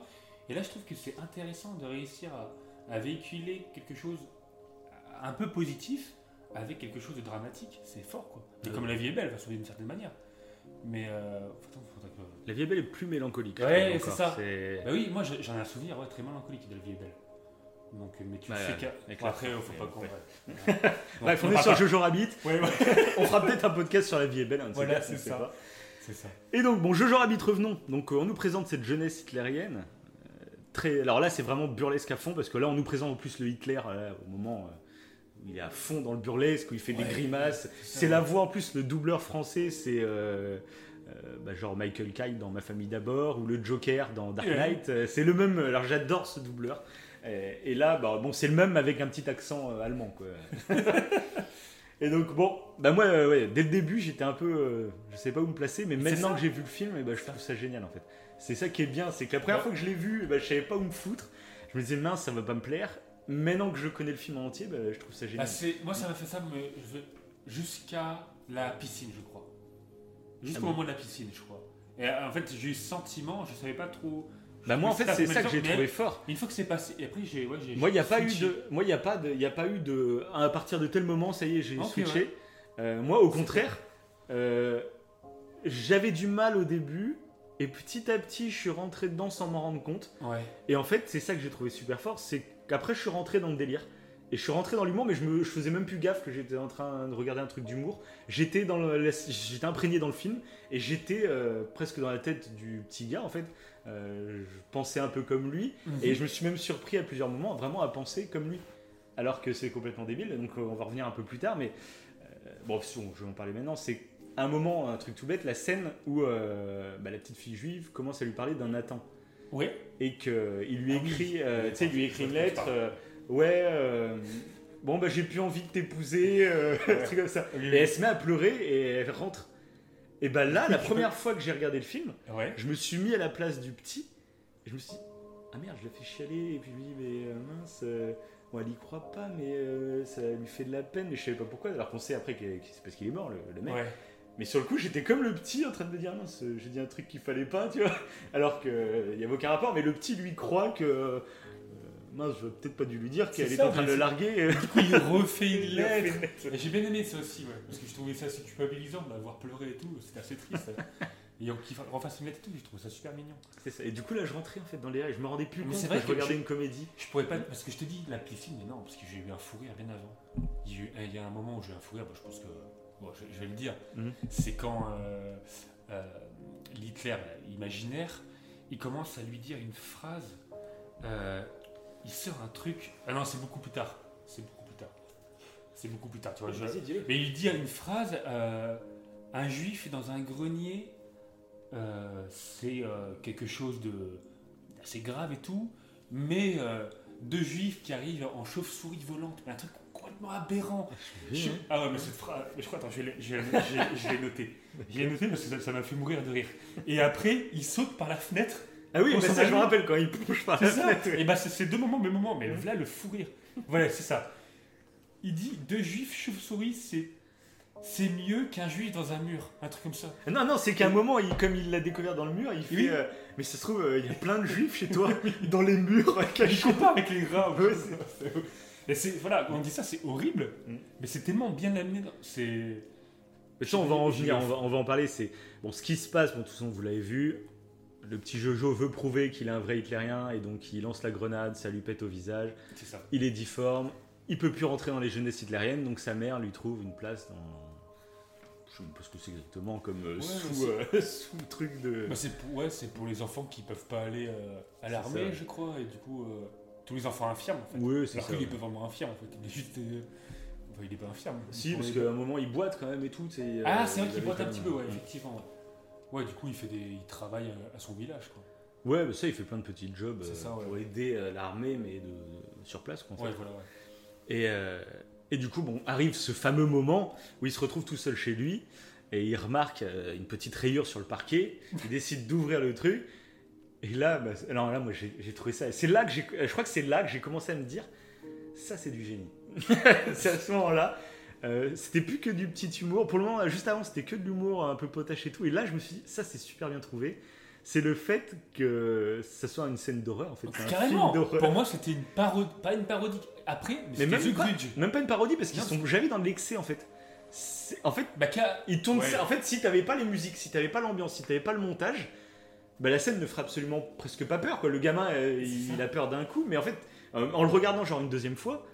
et là, je trouve que c'est intéressant de réussir à, à véhiculer quelque chose un peu positif avec quelque chose de dramatique. C'est fort, quoi. Et Ouais. comme la vie est belle, enfin, d'une certaine manière. Mais euh, faudrait que- La vie est belle est plus mélancolique. Ouais, c'est ça. Bah oui, moi j'en ai un souvenir ouais, très mélancolique de la vie est belle. Donc, mais tu Ouais, sais ouais, qu'à- avec Bon, la après, fin, faut pas qu'on. ouais. Bref, on est sur Jojo Rabbit. Ouais, ouais, On fera peut-être un podcast sur la vie est belle. Voilà, c'est ça. ça. Et donc, bon, Jojo Rabbit, revenons. Donc, euh, on nous présente cette jeunesse hitlérienne. euh, très... Alors là, c'est vraiment burlesque à fond, parce que là, on nous présente en plus le Hitler euh, au moment où il est à fond dans le burlesque, où il fait des grimaces. C'est la voix en plus, le doubleur français, c'est bah, genre Michael Caine dans Ma famille d'abord, ou le Joker dans Dark. Knight. Euh, C'est le même. Alors, j'adore ce doubleur. Euh, Et là, bah, bon, c'est le même avec un petit accent euh, allemand, quoi. Et donc bon, bah moi, euh, ouais, dès le début, j'étais un peu, euh, je sais pas où me placer, mais maintenant que j'ai vu le film, ben, je trouve ça génial en fait. C'est ça qui est bien, c'est que la première Ouais. fois que je l'ai vu, ben, je savais pas où me foutre. Je me disais mince, ça va pas me plaire. Maintenant que je connais le film en entier, bah, je trouve ça Bah, génial. moi, ça m'a fait ça mais jusqu'à la piscine, je crois. Jusqu'au Ah bon moment de la piscine, je crois. Et euh, en fait, j'ai eu ce sentiment, je savais pas trop. bah moi en fait, c'est ça que j'ai trouvé fort. Une fois que c'est passé, et après, j'ai. Ouais, Moi, il n'y a pas eu de, moi, il a pas de, il a pas eu de, à partir de tel moment, ça y est, j'ai switché. ouais. Euh, moi, au contraire, euh, j'avais du mal au début, et petit à petit, je suis rentré dedans sans m'en rendre compte. Ouais. Et en fait, c'est ça que j'ai trouvé super fort, c'est qu'après, je suis rentré dans le délire. Et je suis rentré dans l'humour, mais je, me, je faisais même plus gaffe que j'étais en train de regarder un truc d'humour. J'étais dans le, j'étais imprégné dans le film, et j'étais euh, presque dans la tête du petit gars, en fait. Euh, je pensais un peu comme lui, et je me suis même surpris à plusieurs moments, vraiment à penser comme lui. Alors que c'est complètement débile, donc euh, on va revenir un peu plus tard, mais bon, si on- je vais en parler maintenant, c'est un moment, un truc tout bête, la scène où bah, la petite fille juive commence à lui parler d'un Nathan Ouais. et qu'il lui Ah oui. écrit, tu sais, lui écrit une lettre, ouais, euh, bon bah j'ai plus envie de t'épouser, euh, truc comme ça. Et elle se met à pleurer et elle rentre. Et bah là, la première fois que j'ai regardé le film, Ouais. je me suis mis à la place du petit et je me suis dit, ah merde, je l'ai fait chialer et puis je me dis, mais euh, mince, euh, bon, elle y croit pas, mais euh, ça lui fait de la peine, mais je savais pas pourquoi, alors qu'on sait après que c'est parce qu'il est mort, le, le mec. Ouais. Mais sur le coup, j'étais comme le petit en train de me dire mince, euh, j'ai dit un truc qu'il fallait pas, tu vois. Alors qu'il n'y avait aucun rapport, mais le petit lui croit que. Mince, j'aurais peut-être pas dû lui dire qu'elle était en train de le larguer. Du coup, il refait une lettre. j'ai bien aimé ça aussi, ouais, parce que je trouvais ça assez culpabilisant de l'avoir pleuré et tout, c'était assez triste. et qu'il fa- refasse une lettre et tout, je trouvais ça super mignon. C'est ça. Et du coup, là, je rentrais en fait dans les rêves. Je me rendais plus Mais compte c'est que vrai je regardais je- une comédie. Je pourrais pas, parce que je te dis, la piscine, mais non, parce que j'ai eu un fou rire bien avant. Il y a, eu- il y a un moment où j'ai eu un fou rire, bah, je pense que, bon, je, je vais le dire, Mhm. c'est quand euh, euh, l'Hitler imaginaire, il commence à lui dire une phrase, euh, il sort un truc, ah non, c'est beaucoup plus tard, c'est beaucoup plus tard, c'est beaucoup plus tard, tu vois, je- mais il dit une phrase euh, un juif est dans un grenier euh, c'est euh, quelque chose de assez grave et tout, mais deux juifs qui arrivent en chauve-souris volante, mais un truc complètement aberrant. Je- Ah ouais, mais cette phrase, mais je crois, attends, je je vais- je l'ai noté parce que ça m'a fait mourir de rire. Et après, il saute par la fenêtre. Ah oui, mais ça, je me rappelle quand il plonge par C'est la fenêtre. Et bah, c'est ces deux moments, mes moments, mais là, le fou rire. Voilà, c'est ça. Il dit deux juifs chauve-souris, c'est. C'est mieux qu'un juif dans un mur, un truc comme ça. Non, non, c'est qu'à un moment, il, comme il l'a découvert dans le mur, il fait. Oui. euh, mais ça se trouve, euh, il y a plein de juifs chez toi, dans les murs, Je cachés. compare avec les rats. Ouais, c'est- Et c'est voilà, quand on dit ça, c'est horrible, Mm. mais c'est tellement bien amené. dans- C'est Mais ça, on va en venir, on va, on va en parler. C'est bon, ce qui se passe. Bon, de toute façon, vous l'avez vu. Le petit Jojo veut prouver qu'il est un vrai hitlérien et donc il lance la grenade, ça lui pète au visage. c'est ça. Il est difforme, il peut plus rentrer dans les jeunesses hitlériennes, donc sa mère lui trouve une place dans. Je sais même pas ce que c'est exactement comme euh, Ouais, sous, euh, sous le truc de. Bah, c'est pour, ouais, c'est pour les enfants qui peuvent pas aller euh, à l'armée, je crois, et du coup, tous les enfants infirmes en fait. Oui, c'est Alors qu'il est pas vraiment infirme en fait, il est juste. enfin, il est pas infirme. Si, parce les- qu'à un moment il boite quand même et tout. c'est, Ah, c'est vrai il qu'il boite un petit peu, ouais, effectivement. Ouais. Du coup, il, fait des... il travaille à, à son village, quoi. Ouais, bah ça, il fait plein de petits jobs euh, ça, ouais. pour aider euh, l'armée, mais de, sur place, quoi, en fait. Ouais, voilà, ouais. Et, euh, et du coup, bon, arrive ce fameux moment où il se retrouve tout seul chez lui et il remarque euh, une petite rayure sur le parquet. Il décide d'ouvrir le truc. Et là, bah, alors là, moi, j'ai j'ai trouvé ça. C'est là que j'ai, je crois que c'est là que j'ai commencé à me dire, ça, c'est du génie. c'est à ce moment-là. Euh, c'était plus que du petit humour. Pour le moment, juste avant, c'était que de l'humour un peu potache et tout. Et là, je me suis dit, ça, c'est super bien trouvé. C'est le fait que ça soit une scène d'horreur, en fait. C'est un Carrément film d'horreur. Pour moi, c'était une parodie, pas une parodie. Après, mais, Mais c'était même The pas, même pas une parodie parce qu'ils Non, sont jamais dans l'excès en fait. C'est- En fait, Bah, qu'à- ils tournent Ouais. ça. En fait, si t'avais pas les musiques, si t'avais pas l'ambiance, si t'avais pas le montage, bah la scène ne ferait absolument presque pas peur. Quoi. Le gamin, euh, C'est il, a peur d'un coup, mais en fait, euh, en le regardant genre une deuxième fois,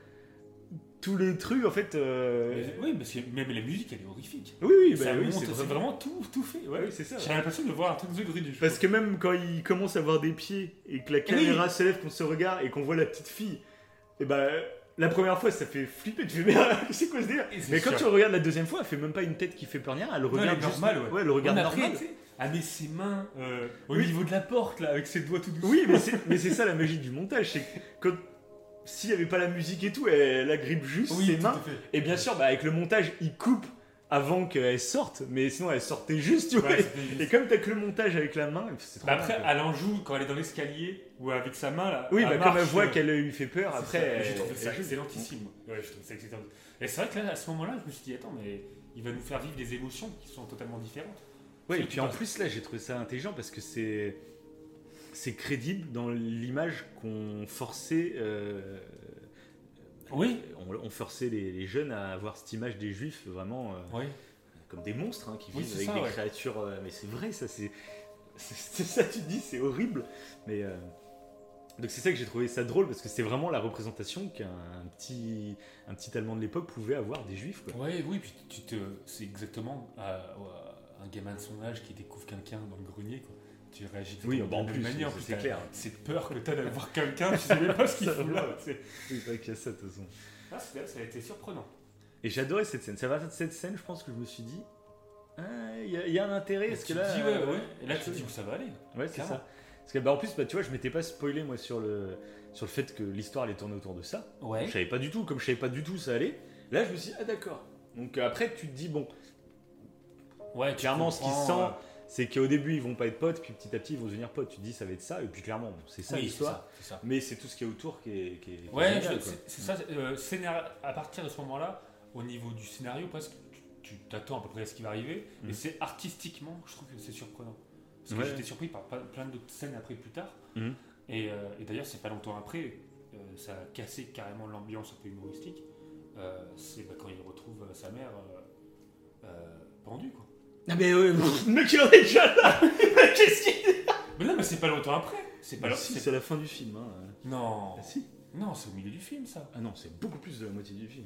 tous les trucs en fait. euh, mais- oui, parce que même la musique, elle est horrifique. Oui, oui, bah ça oui, c'est vraiment. tout, tout fait. Ouais. Oui, c'est ça. J'ai l'impression de voir un truc The Grudge. Parce que même quand il commence à voir des pieds et que la caméra se lève, qu'on se regarde et qu'on voit la petite fille, et bah la première fois ça fait flipper, tu fais mais c'est quoi ce délire Mais quand sûr. tu regardes la deuxième fois, elle fait même pas une tête qui fait peur ni rien, elle le elle regarde est juste- normale, ouais. elle le regarde normal. à mettre ses mains euh, au Oui. niveau de la porte, là, avec ses doigts tout douces. Oui, mais c'est mais c'est ça la magie du montage, c'est que quand s'il y avait pas la musique et tout, elle agrippe juste oui ses mains. Et bien sûr, bah, avec le montage, il coupe avant qu'elle sorte, mais sinon elle sortait juste, tu vois. Ouais, c'était juste- et comme t'as que le montage avec la main, c'est trop Bah après, elle en joue quand elle est dans l'escalier ou avec sa main là. Oui, elle bah, comme elle voit euh, qu'elle lui fait peur, après. ça. elle- J'ai trouvé ça excellentissime. Ouais, je trouve ça excellent. Et c'est vrai que là, à ce moment-là, je me suis dit, attends, mais il va nous faire vivre des émotions qui sont totalement différentes. Ouais, et puis en plus là, j'ai trouvé ça intelligent parce que c'est c'est crédible dans l'image qu'on forçait. euh, Oui. On, on forçait les, les jeunes à avoir cette image des juifs vraiment euh, Oui. comme des monstres hein, qui Oui, vivent avec ça, des ouais. créatures. euh, mais c'est vrai, ça c'est ça tu te dis, c'est horrible. Mais euh, donc c'est ça que j'ai trouvé ça drôle parce que c'est vraiment la représentation qu'un petit un petit Allemand de l'époque pouvait avoir des juifs. Quoi. Ouais, oui, puis tu te, c'est exactement euh, un gamin de son âge qui découvre quelqu'un dans le grenier, quoi. Tu réagis Oui, bah, en plus, manière. c'est- c'est clair. Cette peur que t'as d'avoir quelqu'un, tu sais même pas ce qu'il Ça fout va. là. tu. Oui, c'est vrai qu'il y a ça de toute façon. Ah, c'est- ça a été surprenant. Et j'adorais cette scène. C'est partir de cette scène, je pense que je me suis dit, Ah, il y, a- il y a un intérêt. Parce que tu là, dis, ouais, euh, ouais. Et là, tu te dis où ça va aller. Ouais, c'est ça. Parce que bah, en plus, bah, tu vois, je m'étais pas spoilé moi sur le sur le fait que l'histoire allait tourner autour de ça. Ouais. Je savais pas du tout, comme je savais pas du tout où ça allait. Là, je me suis dit, ah d'accord. Donc euh, après, tu te dis, bon, Ouais, tu clairement, ce qui sent, euh, c'est qu'au début, ils vont pas être potes, puis petit à petit, ils vont devenir potes. Tu te dis, ça va être ça, et puis clairement, bon, c'est ça oui, l'histoire. Mais c'est tout ce qui est autour qui est, qui Ouais, c'est ça. euh, scénar- à partir de ce moment-là, au niveau du scénario, presque, tu- t'attends à peu près à ce qui va arriver, mais c'est artistiquement, je trouve que c'est surprenant. Parce que Ouais. j'étais surpris par pa- plein d'autres scènes après plus tard. Et, euh, et d'ailleurs, c'est pas longtemps après, euh, ça a cassé carrément l'ambiance un peu humoristique. Euh, c'est bah, quand il retrouve sa mère pendue, quoi. Ah, mais le mec, il en est déjà là Qu'est-ce qu'il Mais non, mais c'est pas longtemps après. C'est pas si, c'est- c'est la fin du film. Hein. Non, Ah, si. non, c'est au milieu du film, ça. Ah non, c'est beaucoup plus de la moitié du film.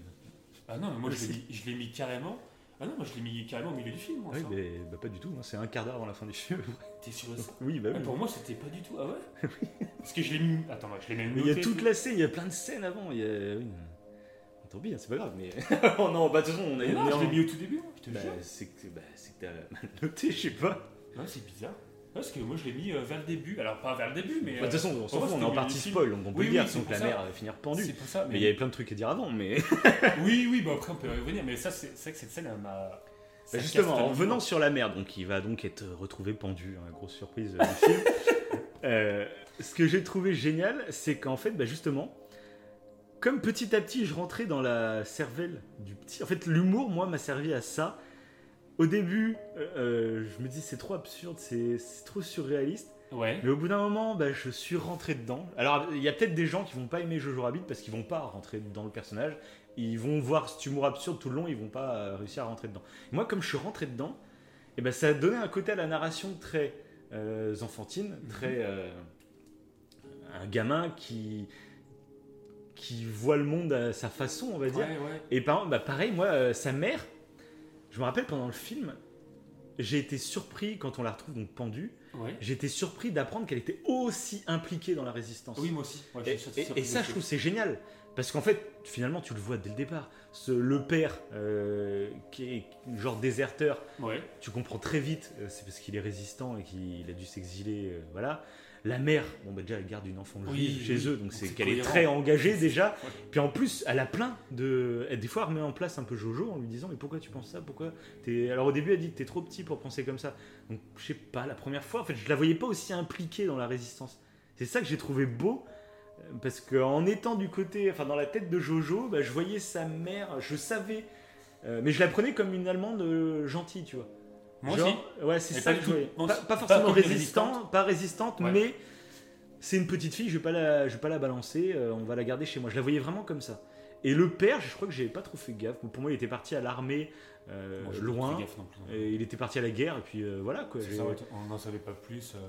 Ah non, mais moi, Mais je l'ai mis- je l'ai mis carrément. Ah non, moi, je l'ai mis carrément au milieu du film, moi. Oui, ça. mais bah, pas du tout. hein. C'est un quart d'heure avant la fin du film. T'es sûr de ça? Oui, bah Ah, oui. Pour moi, c'était pas du tout. Ah ouais? Parce que je l'ai mis. Attends, je l'ai même Mais il y a toute tout. la scène, il y a plein de scènes avant. Il y a... oui. Tant pis, hein, c'est pas grave. Mais oh non, bah de toute façon, on a Mais non, on est je l'ai en- mis au tout début, je te Bah, jure. c'est que, bah, que t'as mal noté, je sais pas. Ouais, c'est bizarre. Parce que moi je l'ai mis euh, vers le début. Alors pas vers le début, mais. Bah, De toute façon, on s'en fout, on est en partie film. spoil, donc on peut Oui, dire, donc pour la ça. mère va finir pendue. C'est pour ça. Mais il y avait plein de trucs à dire avant, mais. Oui, oui, bah après on peut y revenir. Mais ça, c'est vrai que cette scène, elle m'a. Bah, me justement, en venant sur la mer, donc il va donc être retrouvé pendu, hein, grosse surprise euh, du film. Euh, ce que j'ai trouvé génial, c'est qu'en fait, bah, justement, comme petit à petit je rentrais dans la cervelle du petit, en fait l'humour, moi, m'a servi à ça. Au début, euh, euh, je me dis c'est trop absurde, c'est trop surréaliste. Ouais. Mais au bout d'un moment, bah, je suis rentré dedans. Alors, il y a peut-être des gens qui vont pas aimer Jojo Rabbit parce qu'ils vont pas rentrer dans le personnage. Ils vont voir cet humour absurde tout le long, ils vont pas euh, réussir à rentrer dedans. Moi, comme je suis rentré dedans, et ben, ça a donné un côté à la narration très euh, enfantine, très. euh, un gamin qui. Qui voit le monde à sa façon, on va dire. Ouais, ouais. Et par, bah, pareil, moi, euh, sa mère, je me rappelle pendant le film, j'ai été surpris quand on la retrouve donc pendue. Ouais. J'ai été surpris d'apprendre qu'elle était aussi impliquée dans la résistance. Oui, moi aussi. Et, ça, je trouve c'est génial. Parce qu'en fait, finalement, tu le vois dès le départ. Ce, le père, euh, qui est genre déserteur, tu comprends très vite, euh, c'est parce qu'il est résistant et qu'il a dû s'exiler. euh, voilà. La mère, bon, bah, déjà, elle garde une enfant Oui, chez oui. eux, donc c'est qu'elle est très engagée déjà. Ouais. Puis en plus, elle a plein de. elle, des fois, elle remet en place un peu Jojo en lui disant Mais pourquoi tu penses ça? Pourquoi t'es... Alors au début, elle dit T'es trop petit pour penser comme ça. Donc je sais pas, la première fois, en fait, je la voyais pas aussi impliquée dans la résistance. C'est ça que j'ai trouvé beau. euh, Parce qu'en étant du côté, enfin dans la tête de Jojo, bah, je voyais sa mère, je savais, euh, mais je la prenais comme une Allemande euh, gentille, tu vois. Moi Genre, aussi. Ouais, c'est ça pas que je voyais. Pas, forcément résistant, résistante. pas résistante, Ouais. mais c'est une petite fille, je vais pas la, je vais pas la balancer, euh, on va la garder chez moi. Je la voyais vraiment comme ça. Et le père, je crois que j'avais pas trop fait gaffe. Pour moi, il était parti à l'armée, euh, Moi, loin. fait gaffe non plus. Et il était parti à la guerre, et puis euh, voilà quoi. Ça, on n'en savait pas plus. euh.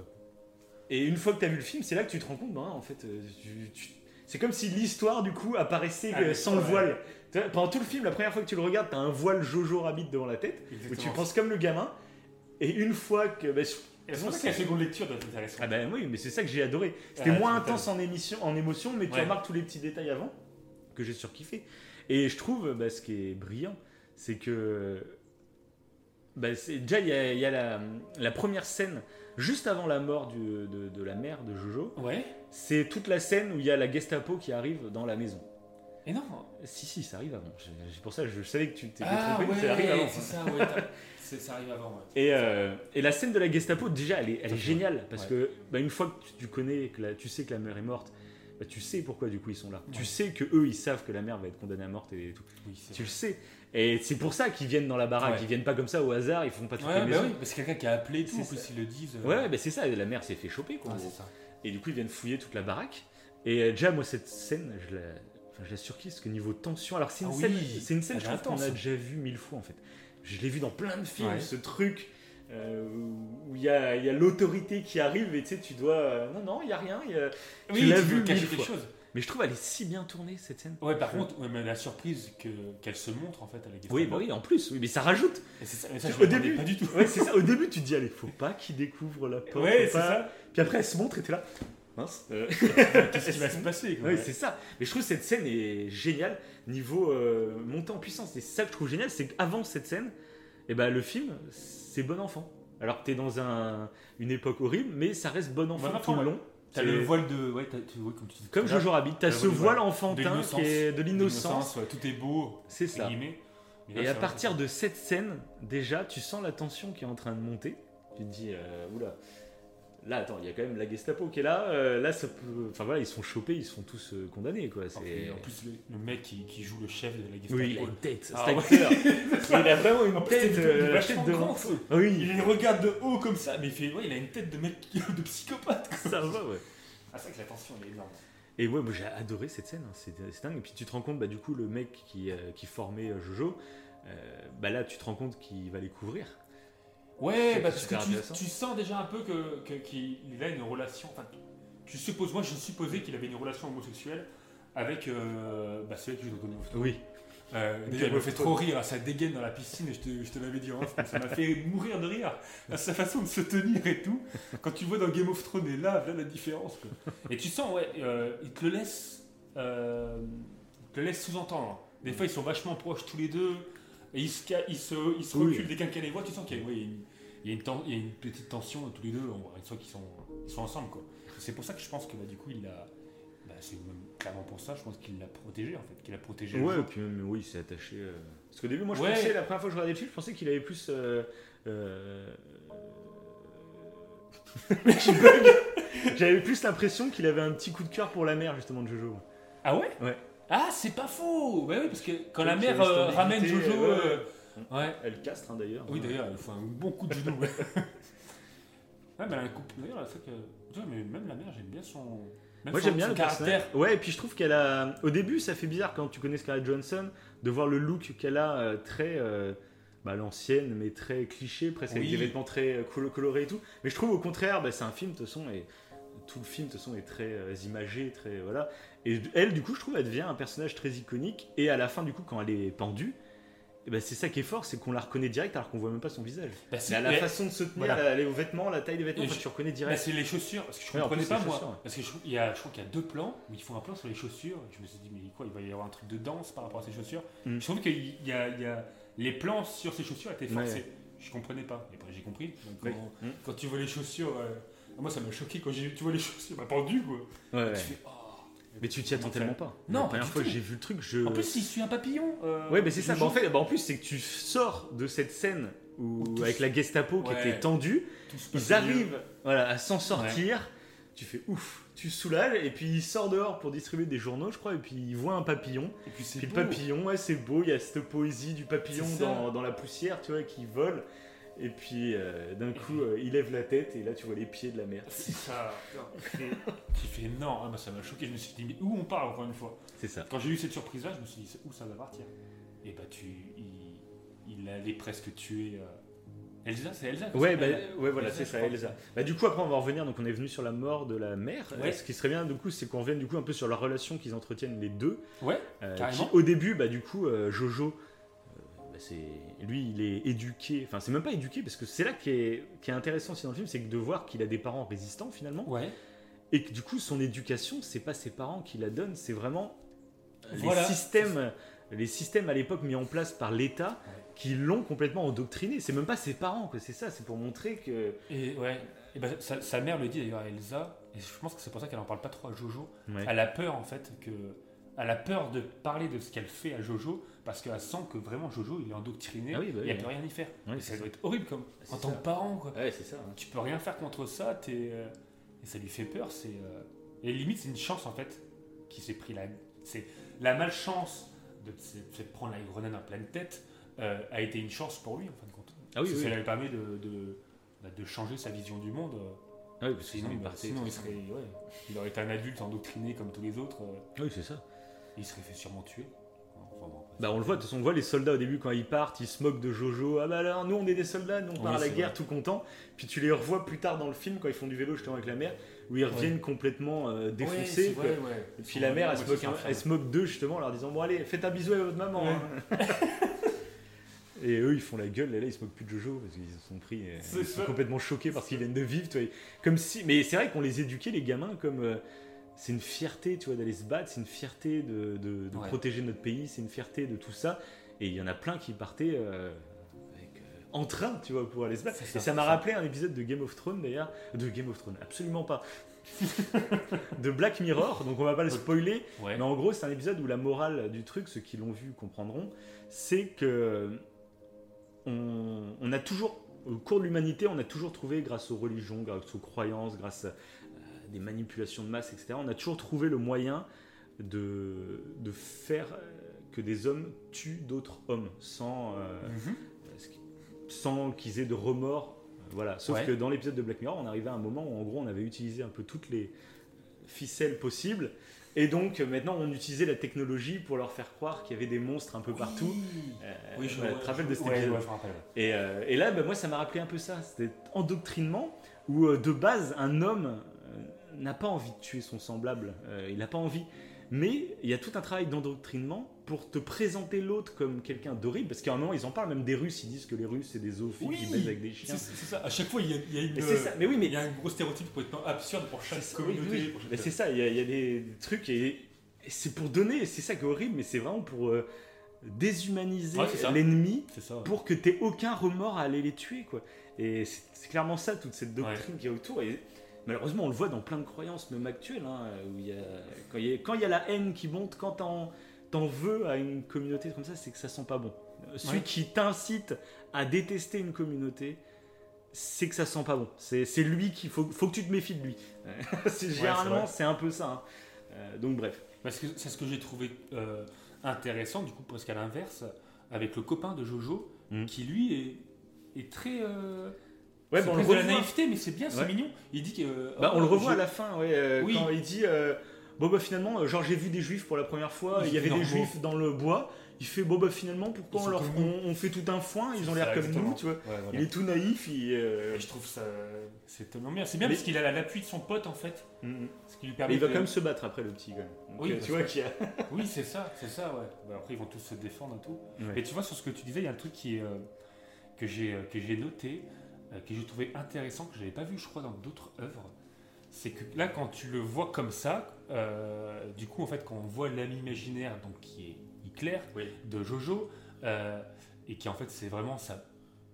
Et une fois que tu as vu le film, c'est là que tu te rends compte, ben, en fait, tu- tu- c'est comme si l'histoire du coup apparaissait Ah, sans le voile. Pendant tout le film, la première fois que tu le regardes, tu as un voile Jojo Rabbit devant la tête, où tu Exactement. penses comme le gamin. Et une fois que. bah, je- Et C'est pour ça que la seconde lecture doit être intéressante. Ah ben oui, mais c'est ça que j'ai adoré. C'était Ah, moins intense en, émission, en émotion, mais tu Ouais. remarques tous les petits détails avant que j'ai surkiffé. Et je trouve, bah, ce qui est brillant, c'est que bah, déjà il y a, il y a la, la première scène juste avant la mort du- de, de la mère de Jojo. Ouais. C'est toute la scène où il y a la Gestapo qui arrive dans la maison. Et non. Si si, ça arrive avant. C'est pour ça que je savais que tu t'étais Ah trompé, ouais, ça arrive avant. c'est ça, ouais. Ça arrive avant, ouais. Et, euh, et la scène de la Gestapo, déjà, elle est, elle géniale parce que bah, une fois que tu- connais, que la- tu sais que la mère est morte, bah, tu sais pourquoi du coup ils sont là. Tu sais que eux ils savent que la mère va être condamnée à mort et tout. Oui, Tu le sais. Et c'est pour ça qu'ils viennent dans la baraque. Ouais. Ils viennent pas comme ça au hasard. Ils font pas toutes Ouais, les bah maisons. oui, parce que quelqu'un qui a appelé tout, C'est en plus ça. ils le disent. euh. Ouais, bah, c'est ça. La mère s'est fait choper quoi. Ah, ça. Et du coup ils viennent fouiller toute la baraque. Et euh, déjà moi cette scène, je la, enfin, je la surkiffe parce que niveau tension. Alors c'est une Ah scène, c'est une scène je trouve qu'on a déjà vu mille fois en fait. Je l'ai vu dans plein de films. Ouais. Ce truc. euh, où il y a, a l'autorité qui arrive et tu sais tu dois euh, non non il y a rien y a- Oui, l'as tu vu veux cacher mille quelque fois. chose. Mais je trouve elle est si bien tournée cette scène Ouais, par contre, ouais, mais la surprise que- qu'elle se montre en fait à la oui bah oui en plus oui mais ça rajoute Et c'est ça, mais ça, Au je début- pas du tout. Ouais, c'est ça. Au début, tu te dis, allez, faut pas qu'il découvre la porte. Ouais, c'est pas- ça. Puis après, elle se montre et t'es là. Mince. euh, Qu'est-ce qui va se passer ouais. c'est ça. Mais je trouve que cette scène est géniale niveau euh, montée en puissance. Et c'est ça que je trouve génial, c'est qu'avant cette scène, et ben, le film, c'est bon enfant. Alors que t'es dans un, une époque horrible, mais ça reste bon enfant tout le long. T'as le voile de. Ouais, comme tu dis. Comme Jojo Rabbit, t'as ce voile, enfantin qui est de l'innocence. Ouais, tout est beau. C'est ça. là, Et à partir de cette scène, déjà, tu sens la tension qui est en train de monter. Tu te dis, euh, oula, là, attends, il y a quand même la Gestapo qui est là. euh, là, ça peut. Enfin voilà, ils se font choper, ils se font tous euh, condamnés, quoi. En C'est... plus, en plus, le, le mec qui, qui joue le chef de la Gestapo. Oui, il a une tête, Ah ouais. il a vraiment une En tête, euh, tête de. ce- Oui, Il les regarde de haut comme ça, mais il fait. Ouais, il a une tête de mec de psychopathe. quoi. ça va, ouais. Ah, c'est vrai que la tension elle est énorme. Et ouais, moi j'ai adoré cette scène, hein, c'est, dingue. Et puis tu te rends compte, bah, du coup, le mec qui, qui formait Jojo, bah là, tu te rends compte qu'il va les couvrir. Ouais, bah, parce que tu, sens déjà un peu que, que- qu'il a une relation. Enfin, tu supposes, moi je supposais qu'il avait une relation homosexuelle avec euh, bah, celui qui joue dans Game of Thrones. Oui. Euh, déjà, il me fait trop rire, hein, ça dégaine dans la piscine, et je te, je te l'avais dit en off, ça m'a fait mourir de rire. À sa façon de se tenir et tout. Quand tu vois dans Game of Thrones et là, là la différence. quoi. Et tu sens, ouais, euh, il te le laisse, euh, il te le laisse sous-entendre. Des fois, ils sont vachement proches tous les deux, et ils se, ils se, ils se Oui. reculent dès qu'un les voit, tu sens qu'il a y a une, il y, a une ten- il y a une petite tension tous les deux, on voit une fois qu'ils sont, ils sont ensemble. quoi. C'est pour ça que je pense que bah, du coup, il l'a. bah, c'est même clairement pour ça, je pense qu'il l'a protégé en fait, qu'il a protégé le Ouais, jeu. et puis même, oui, il s'est attaché. euh, Parce qu'au début, moi, je Ouais. pensais, la première fois que je regardais le film, je pensais qu'il avait plus. euh, euh, bug. J'avais plus l'impression qu'il avait un petit coup de cœur pour la mère, justement, de Jojo. Ah ouais? Ouais. Ah, c'est pas faux Bah oui, parce que quand la mère euh, euh, ramène Jojo. ouais, euh, ouais. Elle castre, hein, d'ailleurs. Oui, d'ailleurs, elle fait un bon coup de genou. ouais, mais elle a un coup. D'ailleurs, elle fait que. Tu vois, mais même la mère, j'aime bien son. Même Moi j'aime bien son le caractère. Ouais, et puis je trouve qu'elle a. Au début, ça fait bizarre quand tu connais Scarlett Johansson de voir le look qu'elle a euh, très. euh, bah, l'ancienne, mais très cliché, presque avec des vêtements très euh, colo- colorés et tout. Mais je trouve au contraire, bah, c'est un film, de toute façon, et tout le film, de toute façon, est très euh, imagé, très. Voilà. Et elle, du coup, je trouve, elle devient un personnage très iconique. Et à la fin, du coup, quand elle est pendue, eh ben, c'est ça qui est fort, c'est qu'on la reconnaît direct alors qu'on voit même pas son visage. Bah, c'est- à la façon de se tenir, Voilà. les vêtements, la taille des vêtements, je- tu reconnais Bah, direct. c'est les chaussures, parce que je Ouais, en comprenais plus, pas moi. ouais. Parce que je, il y a, je crois qu'il y a deux plans où ils font un plan sur les chaussures. Je me suis dit, mais quoi, il va y avoir un truc de danse par rapport à ces chaussures. Mm. Je trouve qu'il y y a- les plans sur ces chaussures étaient Ouais. forcés. Je comprenais pas. Et après, j'ai compris. Donc, Ouais. quand, Mm. quand tu vois les chaussures, euh, moi ça m'a choqué quand j'ai, tu vois les chaussures, m'a pendu quoi. Ouais, ouais. Tu fais, oh. Mais tu t'y attends tellement pas. Non, la première fois que j'ai vu le truc, je. En plus, il suit un papillon. euh, ouais, mais c'est ça. Bah, en fait, bah, en plus, c'est que tu sors de cette scène où, avec la Gestapo qui était tendue, ils arrivent voilà, à s'en sortir. Tu fais ouf, tu soulages, et puis il sort dehors pour distribuer des journaux, je crois, et puis il voit un papillon. Et puis le beau. papillon, ouais, c'est beau, il y a cette poésie du papillon dans, dans la poussière, tu vois, qui vole. Et puis euh, d'un coup, euh, il lève la tête, et là, tu vois les pieds de la mer. C'est ça. Qui fait, non, ah, bah, ça m'a choqué. Je me suis dit, mais où on part encore une fois? C'est ça. Quand j'ai eu cette surprise-là, je me suis dit, c'est où ça va partir? Et bah, tu. Il, il allait presque tuer. euh, Elsa, c'est Elsa Ouais, bah, ouais, voilà, c'est ça. Elsa. Bah, du coup, après, on va en revenir. Donc, on est venu sur la mort de la mère. Ouais. Euh, Ce qui serait bien, du coup, c'est qu'on revienne du coup un peu sur la relation qu'ils entretiennent les deux. Ouais, Euh, Carrément. qui, au début, bah, du coup, euh, Jojo, c'est lui, il est éduqué. Enfin, c'est même pas éduqué parce que c'est là qui est, qui est intéressant aussi dans le film, c'est que de voir qu'il a des parents résistants finalement, ouais. et que du coup, son éducation, c'est pas ses parents qui la donnent, c'est vraiment Voilà. les systèmes, les systèmes à l'époque mis en place par l'État Ouais. qui l'ont complètement endoctriné. C'est même pas ses parents, quoi. C'est ça, c'est pour montrer que. Et ouais. Et sa, sa mère le dit d'ailleurs à Elsa, et je pense que c'est pour ça qu'elle en parle pas trop à Jojo. Ouais. Elle a peur en fait que. Elle a peur de parler de ce qu'elle fait à Jojo parce qu'elle sent que vraiment Jojo il est endoctriné Ah oui, bah elle peut ouais. rien y faire. Et ça doit être horrible comme en tant que parent quoi. Ouais, c'est ça. hein. Tu peux rien faire contre ça, t'es, euh, et ça lui fait peur. C'est euh, et limite c'est une chance en fait qui s'est pris la c'est la malchance de prendre la grenade en pleine tête euh, a été une chance pour lui en fin de compte. Ah oui. Ça lui permis de, de, bah, de changer sa vision du monde. Ah oui, parce Sinon, il partait. sinon, il serait, ouais, il aurait été un adulte endoctriné comme tous les autres. euh, Oui, c'est ça. Il serait fait sûrement tuer. Enfin, bon, après, Bah on le voit, de toute façon on voit les soldats au début quand ils partent, ils se moquent de Jojo. Ah bah alors nous on est des soldats, nous on Oui, part à la guerre vrai. tout content. Puis tu les revois plus tard dans le film quand ils font du vélo justement avec la mère, où ils reviennent complètement euh, défoncés. ouais. Et puis la mère elle, se moque, un- elle se moque d'eux justement en leur disant bon allez faites un bisou à votre maman. Hein. Et eux ils font la gueule, et là ils se moquent plus de Jojo parce qu'ils sont pris, euh, ils sont complètement choqués parce qu'ils viennent de vivre. tu vois. Comme si, mais c'est vrai qu'on les éduquait les gamins comme euh, c'est une fierté tu vois d'aller se battre, c'est une fierté de, de- de Ouais. protéger notre pays, c'est une fierté de tout ça. Et il y en a plein qui partaient euh, avec, euh, en train, tu vois, pour aller se battre. Ça, et ça m'a rappelé un épisode de Game of Thrones d'ailleurs, de Game of Thrones, absolument pas, de Black Mirror. Donc on va pas le spoiler, Ouais. mais en gros, c'est un épisode où la morale du truc, ceux qui l'ont vu comprendront, c'est que on, on a toujours, au cours de l'humanité, on a toujours trouvé, grâce aux religions, grâce aux croyances, grâce à des manipulations de masse, etc., on a toujours trouvé le moyen de, de faire euh, que des hommes tuent d'autres hommes sans, euh, Mhm. sans qu'ils aient de remords. Voilà. Sauf Ouais. que dans l'épisode de Black Mirror, on arrivait à un moment où en gros on avait utilisé un peu toutes les ficelles possibles. Et donc euh, maintenant on utilisait la technologie pour leur faire croire qu'il y avait des monstres un peu partout. Euh, Oui, je, voilà, tu te rappelles de cet épisode ouais, je rappelle. et, euh, et là, bah, moi, ça m'a rappelé un peu ça. C'était endoctrinement où, euh, de base, un homme euh, n'a pas envie de tuer son semblable. Euh, il n'a pas envie. Mais il y a tout un travail d'endoctrinement pour te présenter l'autre comme quelqu'un d'horrible. Parce qu'à un moment, ils en parlent, même des Russes. Ils disent que les Russes, c'est des zoophiles qui baisent avec des chiens. c'est ça. À chaque fois, il y a, il y a une. Ça. Mais oui, mais Il y a un gros stéréotype complètement absurde pour chaque oui, communauté. oui. chaque- c'est ça, il y, a- il y a des trucs et, et c'est pour donner, c'est ça qui est horrible, mais c'est vraiment pour euh, déshumaniser Ouais, l'ennemi ouais. pour que tu aucun remords à aller les tuer quoi. Et c'est clairement ça, toute cette doctrine qu'il y a autour. Et malheureusement, on le voit dans plein de croyances, même actuelles, hein, où il y a, quand, il y a, quand il y a la haine qui monte, quand t'en, t'en veux à une communauté comme ça, c'est que ça sent pas bon. Euh, Celui Ouais. qui t'incite à détester une communauté, c'est que ça sent pas bon. C'est, c'est lui qu'il faut, faut que tu te méfies de lui. c'est, généralement, c'est un peu ça. hein. Euh, donc bref. Parce que c'est ce que j'ai trouvé euh, intéressant, du coup, presque à l'inverse, avec le copain de Jojo, Mhm. qui lui est, est très. euh, Ouais, on le de la revoit. naïveté, mais c'est bien, c'est Ouais. mignon. Il dit que. euh, Bah, on le revoit je- à la fin, ouais, euh, Oui. quand il dit euh, Bon, bah finalement, euh, genre j'ai vu des juifs pour la première fois, il y avait des juifs dans le bois. Il fait Bon, bah finalement, pourquoi on, leur, on, on fait tout un foin Ils ont l'air comme exactement. nous, tu vois. Voilà. Il est tout naïf, il. euh, Et je trouve ça. C'est tellement bien. C'est bien Mais- parce qu'il a l'appui de son pote, en fait. mm, mm. Ce qui lui Mais permet il va de- quand même se battre après le petit, quand même. Donc, Oui, euh, tu vois qu'il a. Oui, c'est ça, c'est ça, ouais. Bah, après, ils vont tous se défendre et tout. Et tu vois, sur ce que tu disais, il y a un truc qui euh, que j'ai euh, noté, euh, que j'ai trouvé intéressant, que je n'avais pas vu, je crois, dans d'autres œuvres. C'est que là, quand tu le vois comme ça, euh, du coup, en fait, quand on voit l'ami imaginaire, donc qui est Hitler, Oui. de Jojo, euh, et qui en fait, c'est vraiment sa,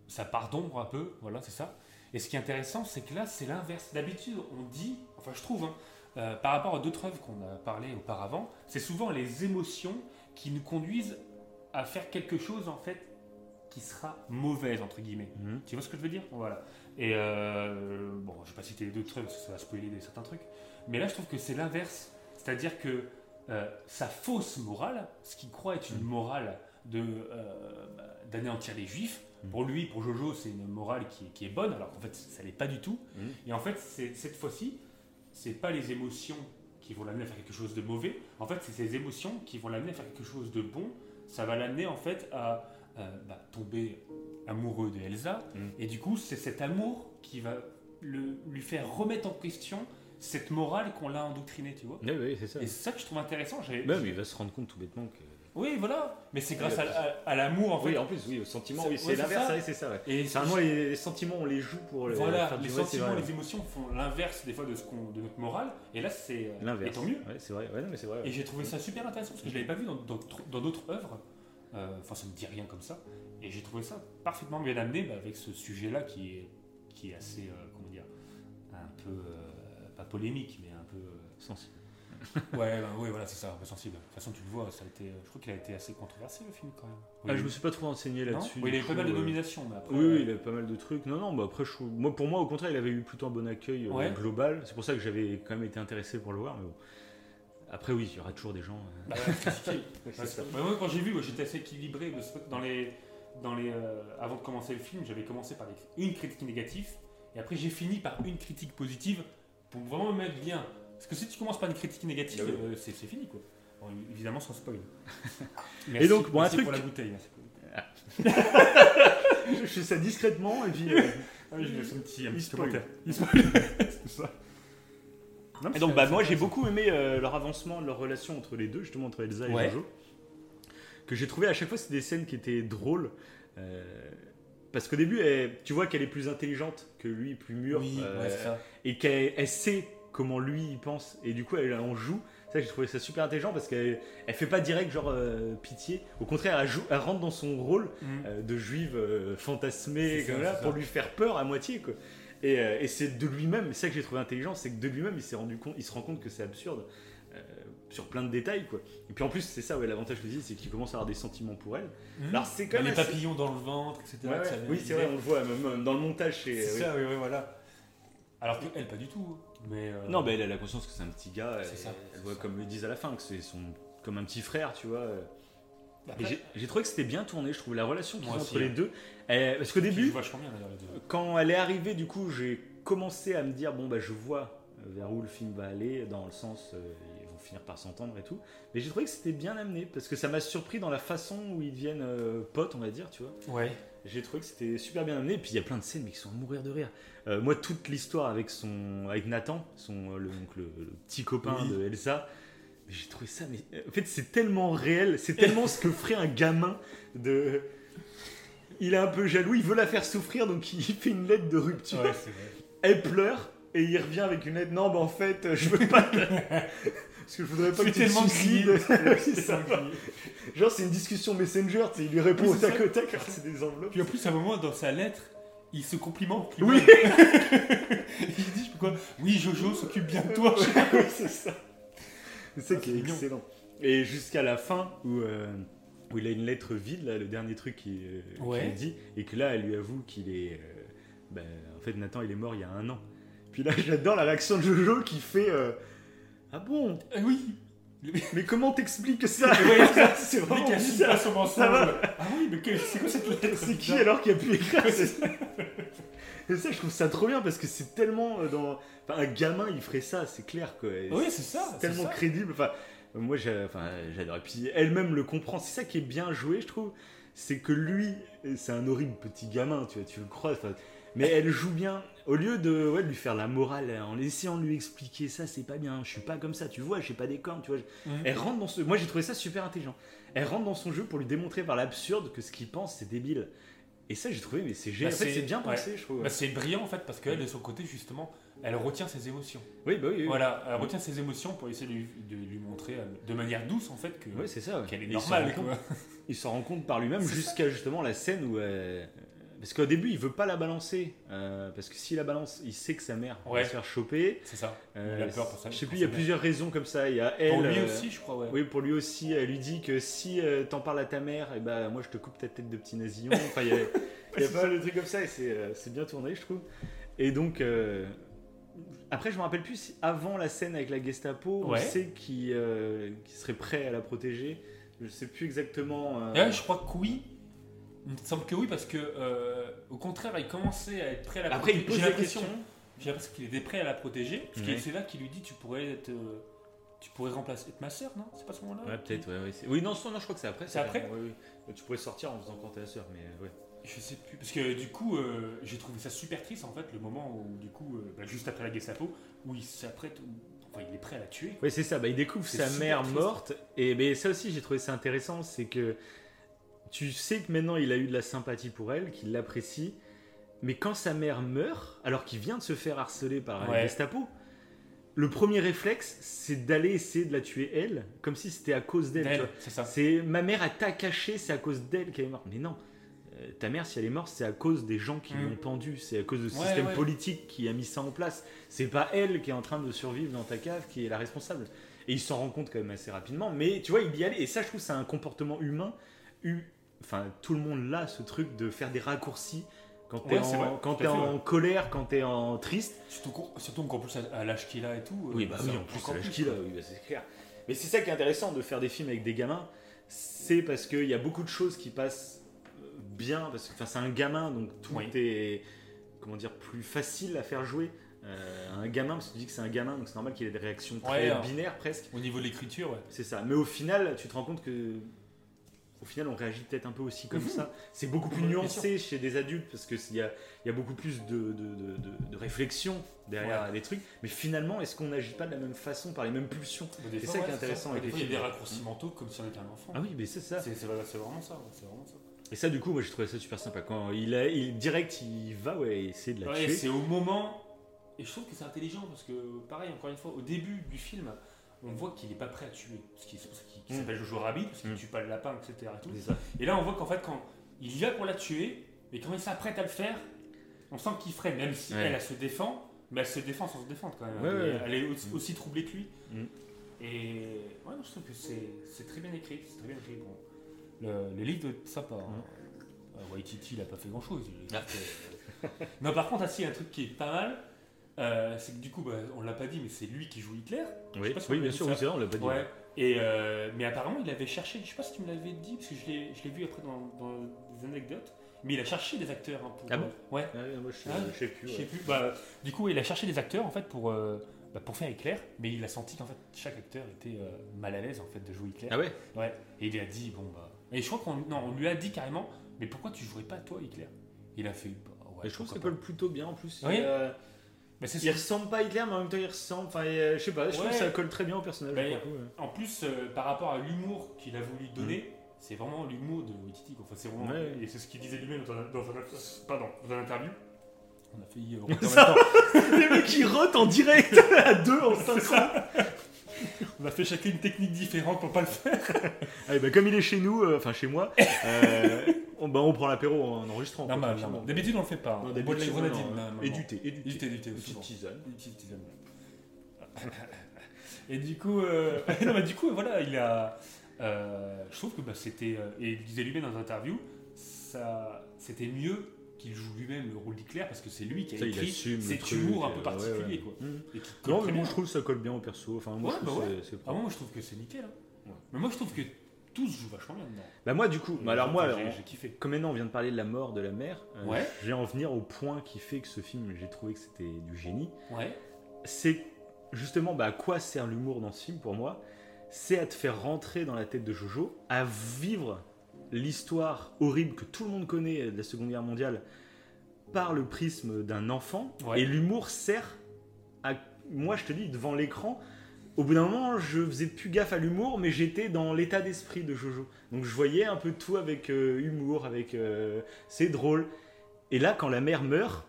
sa part d'ombre un peu, voilà, c'est ça. Et ce qui est intéressant, c'est que là, c'est l'inverse. D'habitude, on dit, enfin, je trouve, hein, euh, par rapport à d'autres œuvres qu'on a parlé auparavant, c'est souvent les émotions qui nous conduisent à faire quelque chose en fait qui sera mauvaise entre guillemets. Mhm. Tu vois ce que je veux dire? Voilà. Et euh, bon, je vais pas citer les deux trucs parce que ça va spoiler des, certains trucs. Mais là, je trouve que c'est l'inverse. C'est-à-dire que euh, sa fausse morale, ce qu'il croit être une morale de euh, bah, d'anéantir les juifs, Mhm. pour lui, pour Jojo, c'est une morale qui, est- qui est bonne, alors qu'en fait, ça l'est pas du tout. Mhm. Et en fait, c'est- cette fois-ci, c'est pas les émotions qui vont l'amener à faire quelque chose de mauvais. En fait, c'est ces émotions qui vont l'amener à faire quelque chose de bon. Ça va l'amener en fait à bah, tomber amoureux de Elsa. Mhm. Et du coup, c'est cet amour qui va le- lui faire remettre en question cette morale qu'on l'a endoctrinée, tu vois. C'est ça. Et c'est ça que je trouve intéressant. Même il va se rendre compte tout bêtement que. Oui, voilà. Mais c'est grâce à, à- à l'amour, en fait. Oui, en plus, oui, au sentiment, C'est- oui, c'est l'inverse, c'est ça, ouais. Et Généralement, les, les sentiments, on les joue pour le Voilà, faire les sentiments, vrai, les émotions font l'inverse des fois de, ce qu'on- de notre morale. Et là, c'est. Et L'inverse. tant mieux. Ouais, c'est vrai, ouais, non, mais c'est vrai. Et j'ai trouvé ça super intéressant parce que je l'avais pas vu dans d'autres dans d'autres œuvres. Euh, Enfin, ça me dit rien comme ça. Et j'ai trouvé ça parfaitement bien amené bah, avec ce sujet-là qui est, qui est assez, euh, comment dire, un peu, euh, pas polémique, mais un peu. Sensible. Ouais, bah, ouais, voilà, c'est ça, un peu sensible. De toute façon, tu le vois, ça a été, je crois qu'il a été assez controversé le film quand même. Ah, je me suis pas trop renseigné là-dessus. Oui, il avait pas mal de nominations, mais après. Oui, oui, il avait pas mal de trucs. Non, non, bah après, je moi, pour moi, au contraire, il avait eu plutôt un bon accueil Ouais. global. C'est pour ça que j'avais quand même été intéressé pour le voir. Mais bon. Après, oui, il y aura toujours des gens. bah, ouais, bah, moi, quand j'ai vu, moi, j'étais assez équilibré. Dans les, dans les, euh, avant de commencer le film, j'avais commencé par une critique négative, et après j'ai fini par une critique positive pour vraiment me mettre bien. Parce que si tu commences par une critique négative, Bah oui. euh, c'est fini quoi. Bon, évidemment sans spoil. Et donc, bon, un truc- pour la bouteille. merci pour la bouteille. je fais ça discrètement et puis. euh, Ah oui, je laisse un petit, un Il petit commentaire. Il spoil. C'est ça. Non, Et donc, bah, moi, j'ai beaucoup aimé euh, leur avancement, leur relation entre les deux, justement entre Elsa et Ouais. Jojo. Que j'ai trouvé à chaque fois, c'est des scènes qui étaient drôles. euh, parce qu'au début, elle- tu vois qu'elle est plus intelligente que lui, plus mûre. Oui, euh, ouais, ça. et qu'elle elle sait comment lui il pense et du coup elle en joue ça j'ai trouvé ça super intelligent parce qu'elle elle fait pas direct genre euh, pitié au contraire elle, joue, elle rentre dans son rôle Mm. euh, de juive euh, fantasmée C'est ça, comme là, pour ça. lui faire peur à moitié quoi et, euh, et c'est de lui-même c'est ça que j'ai trouvé intelligent c'est que de lui-même il s'est rendu compte il se rend compte que c'est absurde euh, sur plein de détails quoi et puis en plus c'est ça ouais l'avantage que je dis c'est qu'il commence à avoir des sentiments pour elle Mm. alors c'est quand les même assez- papillons dans le ventre, etc. Ouais, ouais. que ça oui c'est vrai on le voit même euh, dans le montage c'est oui. ça, oui, oui, voilà. Alors qu'elle, pas du tout. Mais euh, Non, mais elle a la conscience que c'est un petit gars. Ça, Elle c'est voit ça. comme ils disent à la fin que c'est son comme un petit frère, tu vois. J'ai- trouvé que c'était bien tourné, je trouve la relation qu'ils ont entre les hein. deux. Eh, parce qu'au début, vachement bien d'ailleurs les deux. quand elle est arrivée, du coup, j'ai commencé à me dire bon bah je vois euh, vers où le film va aller, dans le sens euh, ils vont finir par s'entendre et tout. Mais j'ai trouvé que c'était bien amené parce que ça m'a surpris dans la façon où ils deviennent euh, potes, on va dire, tu vois. Ouais. J'ai trouvé que c'était super bien amené. Et puis il y a plein de scènes mais qui sont à mourir de rire. Euh, moi, toute l'histoire avec son, avec Nathan, son, euh, le, donc le, le petit copain Oui. de Elsa, j'ai trouvé ça. Mais euh, en fait, c'est tellement réel. C'est tellement ce que ferait un gamin de. Il est un peu jaloux. Il veut la faire souffrir, donc il fait une lettre de rupture. Ouais. Elle pleure et il revient avec une lettre. Non, bah en fait, je veux pas. te- Parce que je voudrais pas que tu te tellement suicides. Oui, c'est ça. Genre, c'est une discussion Messenger. tu sais, Il lui répond Oui, au tac au tac. alors C'est des enveloppes. Puis en plus, à un moment, dans sa lettre, il se complimente. Oui. il dit, je peux quoi Oui, Jojo s'occupe bien de toi. Oui, c'est ça. C'est Ah, qui est mignon. excellent. Et jusqu'à la fin, où, euh, où il a une lettre vide, là, le dernier truc qu'il euh, qu'il dit, et que là, elle lui avoue qu'il est. euh, ben, en fait, Nathan, il est mort il y a un an. Puis là, j'adore la réaction de Jojo qui fait euh, Ah bon? Ah oui. Mais comment t'expliques ça? Ouais, c'est ça. C'est Le vraiment assume bizarre. pas son mensonge. Ça? va? Ah oui, mais que- c'est quoi cette lettre? C'est qui bizarre alors qui a pu écrire ça Et ça, je trouve ça trop bien parce que c'est tellement euh, dans. Enfin, un gamin, il ferait ça, c'est clair quoi. Et Oui, c'est ça. c'est tellement ça. crédible. Enfin, moi, j'ai- j'adore. Et puis, elle-même le comprend. C'est ça qui est bien joué, je trouve. C'est que lui, c'est un horrible petit gamin, tu vois, tu le crois. enfin, mais elle joue bien. Au lieu de, ouais, de lui faire la morale, en essayant de lui expliquer ça, c'est pas bien. Je suis pas comme ça, tu vois. Je sais pas des cornes, tu vois. Mhm. Elle rentre dans ce. Moi, j'ai trouvé ça super intelligent. Elle rentre dans son jeu pour lui démontrer par l'absurde que ce qu'il pense, c'est débile. Et ça, j'ai trouvé, mais c'est génial. Bah, en fait, c'est- bien ouais. pensé, je trouve. Bah, c'est brillant en fait parce qu'elle, de son côté, justement, elle retient ses émotions. oui, bah oui. oui. Voilà, elle retient ses émotions pour essayer de lui, de lui montrer euh, de manière douce en fait que Ouais, c'est ça. ouais. qu'elle est normale. Il s'en rend compte par lui-même jusqu'à justement la scène où. euh, Parce qu'au début, il veut pas la balancer. euh, parce que s'il la balance, il sait que sa mère va se faire choper. C'est ça. Euh, il a peur pour ça. Je sais plus, il y a plusieurs raisons comme ça. Il y a elle. Pour lui euh, aussi, je crois, ouais. Oui, pour lui aussi, elle lui dit que si euh, t'en parles à ta mère, et ben moi je te coupe ta tête de petit nasillon. Enfin, il y a, il y a pas mal de trucs comme ça et c'est bien tourné, je trouve. Et donc, après, je me rappelle plus si avant la scène avec la Gestapo, Ouais. on sait qu'il euh, serait prêt à la protéger. Je sais plus exactement. euh, je crois que oui. Il me semble que oui, parce que euh, au contraire, il commençait à être prêt à la Après, il protéger. pose J'ai la l'impression question. j'ai l'impression qu'il était prêt à la protéger. Parce que c'est là qu'il lui dit Tu pourrais être. euh, tu pourrais remplacer être ma soeur, non? C'est pas ce moment-là? Ouais, peut-être, ouais, ouais. Oui, non, non, je crois que c'est après. C'est après? Oui, oui. Tu pourrais sortir en faisant quand t'es la sœur, mais ouais. Je sais plus. Parce que du coup, euh, j'ai trouvé ça super triste en fait, le moment où, du coup, euh, bah, juste après la Gestapo, où il s'apprête. où- Enfin, il est prêt à la tuer. Oui, c'est ça. Bah, il découvre sa mère triste. morte. Et mais ça aussi, j'ai trouvé ça intéressant. C'est que tu sais que maintenant, il a eu de la sympathie pour elle, qu'il l'apprécie. Mais quand sa mère meurt, alors qu'il vient de se faire harceler par la Ouais. Gestapo, le premier réflexe, c'est d'aller essayer de la tuer elle, comme si c'était à cause d'elle. c'est ma mère, elle t'a caché, c'est à cause d'elle qu'elle est morte. Mais non. Euh, Ta mère, si elle est morte, c'est à cause des gens qui Mm. l'ont pendue, c'est à cause du Ouais, système ouais. politique qui a mis ça en place. C'est pas elle qui est en train de survivre dans ta cave qui est la responsable. Et il s'en rend compte quand même assez rapidement. Mais tu vois, il y allait. Et ça, je trouve, c'est un comportement humain. Enfin, tout le monde l'a, ce truc de faire des raccourcis quand t'es Ouais, en, quand à fait, en ouais. colère, quand t'es en triste. Surtout, qu'en- surtout qu'en plus, à, à l'âge qu'il a et tout. euh, Oui, bah oui, en plus, c'est l'âge qu'il a, oui, bah, c'est clair. Mais c'est ça qui est intéressant de faire des films avec des gamins, c'est parce qu'il y a beaucoup de choses qui passent euh, bien, parce que c'est un gamin, donc tout Oui. est, comment dire, plus facile à faire jouer. Euh, un gamin, parce que tu dis que c'est un gamin, donc c'est normal qu'il ait des réactions très Ouais, alors. binaires presque. Au niveau de l'écriture, ouais. C'est ça. Mais au final, tu te rends compte que. Au final, on réagit peut-être un peu aussi comme Mhm. ça. C'est beaucoup plus nuancé chez des adultes parce qu'il y a, y a beaucoup plus de, de, de- de- de réflexion derrière les trucs. Mais finalement, est-ce qu'on n'agit pas de la même façon, par les mêmes pulsions C'est ça qui est intéressant avec les fois, il y a des films. raccourcis mentaux comme si on était un enfant. Ah oui, mais c'est ça. C'est c'est vrai- c'est vraiment ça. ouais, C'est vraiment ça. Et ça, du coup, moi, j'ai trouvé ça super sympa. Quand il, a, il direct, il va ouais, essayer de la Ouais, tuer. c'est au moment. Et je trouve que c'est intelligent parce que, pareil, encore une fois, au début du film, on voit qu'il n'est pas prêt à tuer. Parce qu'il- C'est pour ça qu'il qu'il Mm. s'appelle Jojo Rabbit, parce qu'il Mm. tue pas le lapin, etc. Et, tout. Et là, on voit qu'en fait, quand il y va pour la tuer, mais quand il s'apprête à le faire, on sent qu'il freine, même si Ouais. elle, elle se défend, mais elle se défend sans se défendre quand même. Ouais, elle, est- ouais. elle est aussi, Mm. aussi troublée que lui. Mm. Et ouais, non, je trouve que c'est très bien écrit. C'est très bien écrit. Bon, le, le livre est sympa. hein. Euh, Waititi, il a pas fait grand chose. Ah. non, par contre, aussi, un truc qui est pas mal, euh, c'est que du coup, bah, on l'a pas dit, mais c'est lui qui joue Hitler. Oui, oui bien sûr, c'est vrai, on l'a pas dit. Ouais. Et euh, mais apparemment, il avait cherché, je sais pas si tu me l'avais dit, parce que je l'ai vu après dans, dans des anecdotes, mais il a cherché des acteurs. hein, pour, Ah bon euh, Ouais. Ouais, moi, je sais, Ah, je sais plus. Je ouais. sais plus. Bah, du coup, il a cherché des acteurs en fait pour, euh, bah, pour faire Hitler, mais il a senti qu'en fait chaque acteur était euh, mal à l'aise en fait de jouer Hitler. Ah ouais? Ouais. Et il a dit bon bah. Et je crois qu'on lui a dit carrément, mais pourquoi tu jouerais pas toi Hitler Il a fait. Bah, ouais, Et je trouve que ça colle plutôt bien en plus. Oui. Il, Mais c'est il ressemble pas à Hitler, mais en même temps il ressemble. Enfin, euh, je sais pas, je trouve que ça colle très bien au personnage. Bah, le coup, ouais. En plus, euh, par rapport à l'humour qu'il a voulu donner, c'est vraiment l'humour de Waititi. Enfin, c'est vraiment, Mm. Ouais. et c'est ce qu'il disait lui-même dans, un- dans, un- pardon, dans un interview. On a failli euh, Ça- même temps. Les mecs qui rotent en direct à deux en synchro. On a fait chacun une technique différente pour pas le faire. Ah, bah, comme il est chez nous, euh, enfin chez moi, euh, on, bah, on prend l'apéro en enregistrant. quoi, franchement. normal. D'habitude, on le fait pas. Non, On boit de la grenadine. non. Et du thé. Et du thé. Du thé, du thé, Une petite tisane. Une petite tisane. Et du coup, euh, non, du coup, voilà, il a. euh, je trouve que bah, c'était. et il disait lui-même dans une interview, ça, c'était mieux qu'il joue lui-même le rôle d'Hitler parce que c'est lui qui a Ça, écrit cet humour un euh, peu particulier. ouais. Quoi. Mhm. Et qui Non, mais moi je trouve que ça colle bien au perso. Enfin, moi Ouais, je trouve bah c'est- Ah, moi, je trouve que c'est nickel. hein. Mais moi, je trouve que tous jouent vachement bien dedans. Bah, moi du coup, bah, alors moi, j'ai kiffé. comme maintenant on vient de parler de la mort de la mère, euh, je vais en venir au point qui fait que ce film, j'ai trouvé que c'était du génie. Ouais. C'est justement bah, à quoi sert l'humour dans ce film pour moi? C'est à te faire rentrer dans la tête de Jojo, à vivre l'histoire horrible que tout le monde connaît de la Seconde Guerre mondiale par le prisme d'un enfant. Ouais. Et l'humour sert à. Moi, je te dis, devant l'écran, au bout d'un moment, je faisais plus gaffe à l'humour, mais j'étais dans l'état d'esprit de Jojo. Donc je voyais un peu tout avec euh, humour, avec. euh, c'est drôle. Et là, quand la mère meurt,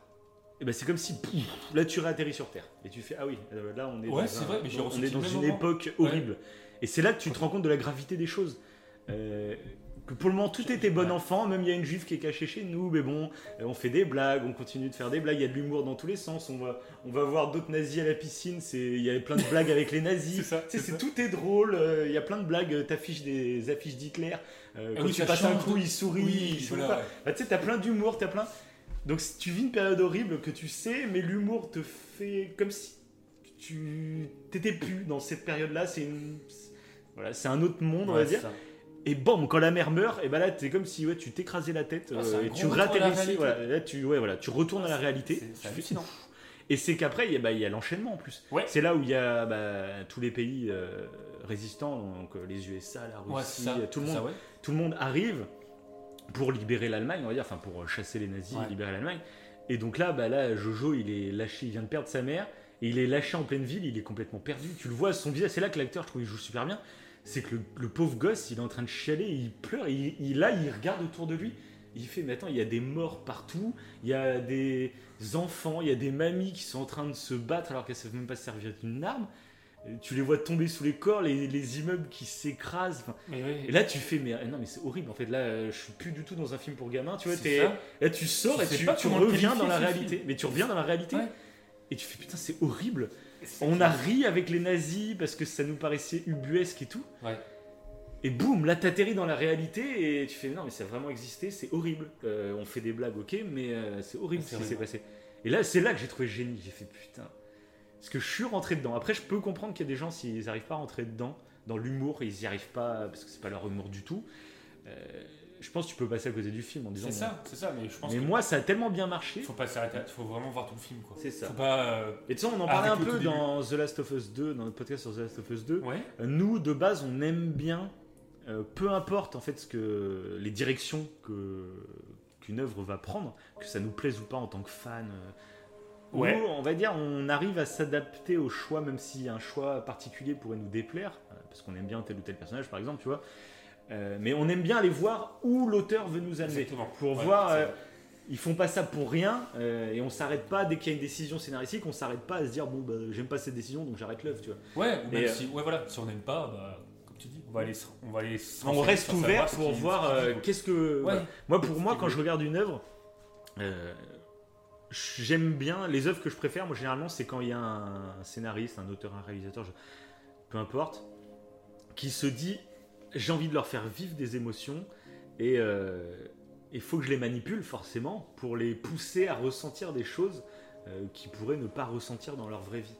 eh ben, c'est comme si pouf, là tu réatterris sur Terre. Et tu fais Ah oui, euh, là on est Ouais, dans, c'est un- vrai, mais j'ai on ressenti est dans une moment. époque horrible. Et c'est là que tu te rends compte de la gravité des choses. Euh, que pour le moment tout était bon enfant, même il y a une juive qui est cachée chez nous, mais bon, euh, on fait des blagues, on continue de faire des blagues, il y a de l'humour dans tous les sens, on va, on va voir d'autres nazis à la piscine, il y a plein de blagues avec les nazis, C'est ça, tout est drôle, euh, il y a plein de blagues, euh, t'affiches des affiches d'Hitler, euh, Ah quand oui, tu passes un coup, de- il sourit, Oui, il sourit voilà, pas. ouais. Bah, tu sais, t'as plein d'humour, t'as plein... Donc tu vis une période horrible que tu sais, mais l'humour te fait comme si tu t'étais plus dans cette période-là, c'est une... Voilà, c'est un autre monde, on Ouais, va dire. ça. Et bam, quand la mère meurt, et ben là, c'est comme si ouais, tu t'écrasais la tête, Ah, euh, et tu réalité. voilà, là, tu, ouais, voilà, tu retournes à la réalité. C'est- hallucinant. Et c'est qu'après, il y a, bah, il y a l'enchaînement en plus. Ouais. C'est là où il y a bah, tous les pays euh, résistants, donc euh, les USA, la Russie, ça. tout, le monde, ça, tout le monde arrive pour libérer l'Allemagne, on va dire, enfin pour chasser les nazis et libérer l'Allemagne. Et donc là, bah, là, Jojo, il est lâché, il vient de perdre sa mère, et il est lâché en pleine ville, il est complètement perdu. Tu le vois, son visage, c'est là que l'acteur, je trouve, il joue super bien. C'est que le, le pauvre gosse, il est en train de chialer, il pleure, il, il- là, il regarde autour de lui, il fait, mais attends, il y a des morts partout, il y a des enfants, il y a des mamies qui sont en train de se battre alors qu'elles ne savent même pas se servir d'une arme. Euh, Tu les vois tomber sous les corps, les, les immeubles qui s'écrasent. et là, tu fais, mais non, mais c'est horrible. En fait, là, euh, je suis plus du tout dans un film pour gamins. Tu vois, là, tu sors Tu et tu, reviens dans la réalité. film. Mais tu reviens dans la réalité Ouais. et tu fais, putain, c'est horrible. On a ri avec les nazis parce que ça nous paraissait ubuesque et tout. Ouais. Et boum, là, t'atterris dans la réalité et tu fais, non, mais ça a vraiment existé, c'est horrible. Euh, on fait des blagues, ok, mais euh, c'est horrible ce qui s'est passé. Et là, c'est là que j'ai trouvé génie. J'ai fait, putain. Parce que je suis rentré dedans. Après, je peux comprendre qu'il y a des gens, s'ils n'arrivent pas à rentrer dedans, dans l'humour, ils n'y arrivent pas parce que c'est pas leur humour du tout. euh, je pense que tu peux passer à côté du film en disant. C'est ça, c'est ça. Mais je pense Mais que moi, ça a tellement bien marché. faut pas s'arrêter. Faut vraiment voir tout le film, quoi. C'est ça. Faut pas. euh, Et tu sais, on en parlait un peu dans The Last of Us 2, dans notre podcast sur The Last of Us 2. Ouais. Nous, de base, on aime bien, euh, peu importe en fait ce que les directions que qu'une œuvre va prendre, que ça nous plaise ou pas en tant que fan. euh, Ouais. nous, on va dire, on arrive à s'adapter au choix, même si un choix particulier pourrait nous déplaire, euh, parce qu'on aime bien tel ou tel personnage, par exemple, tu vois. Euh, mais on aime bien aller voir où l'auteur veut nous amener. Exactement. Pour Ouais, voir, euh, ils font pas ça pour rien, euh, et on s'arrête pas dès qu'il y a une décision scénaristique, on s'arrête pas à se dire bon bah j'aime pas cette décision donc j'arrête l'œuvre, tu vois. Ouais, ou même euh, si, ouais, voilà, si on n'aime pas, bah, comme tu dis, on va aller, se- on va aller. On reste ouvert pour voir qu'est-ce que. Ouais. Moi, pour moi, quand je regarde une œuvre, j'aime bien les œuvres que je préfère. Moi, généralement, c'est quand il y a un scénariste, un auteur, un réalisateur, je- peu importe, qui se dit j'ai envie de leur faire vivre des émotions et il faut que je les manipule forcément pour les pousser à ressentir des choses euh, qu'ils pourraient ne pas ressentir dans leur vraie vie.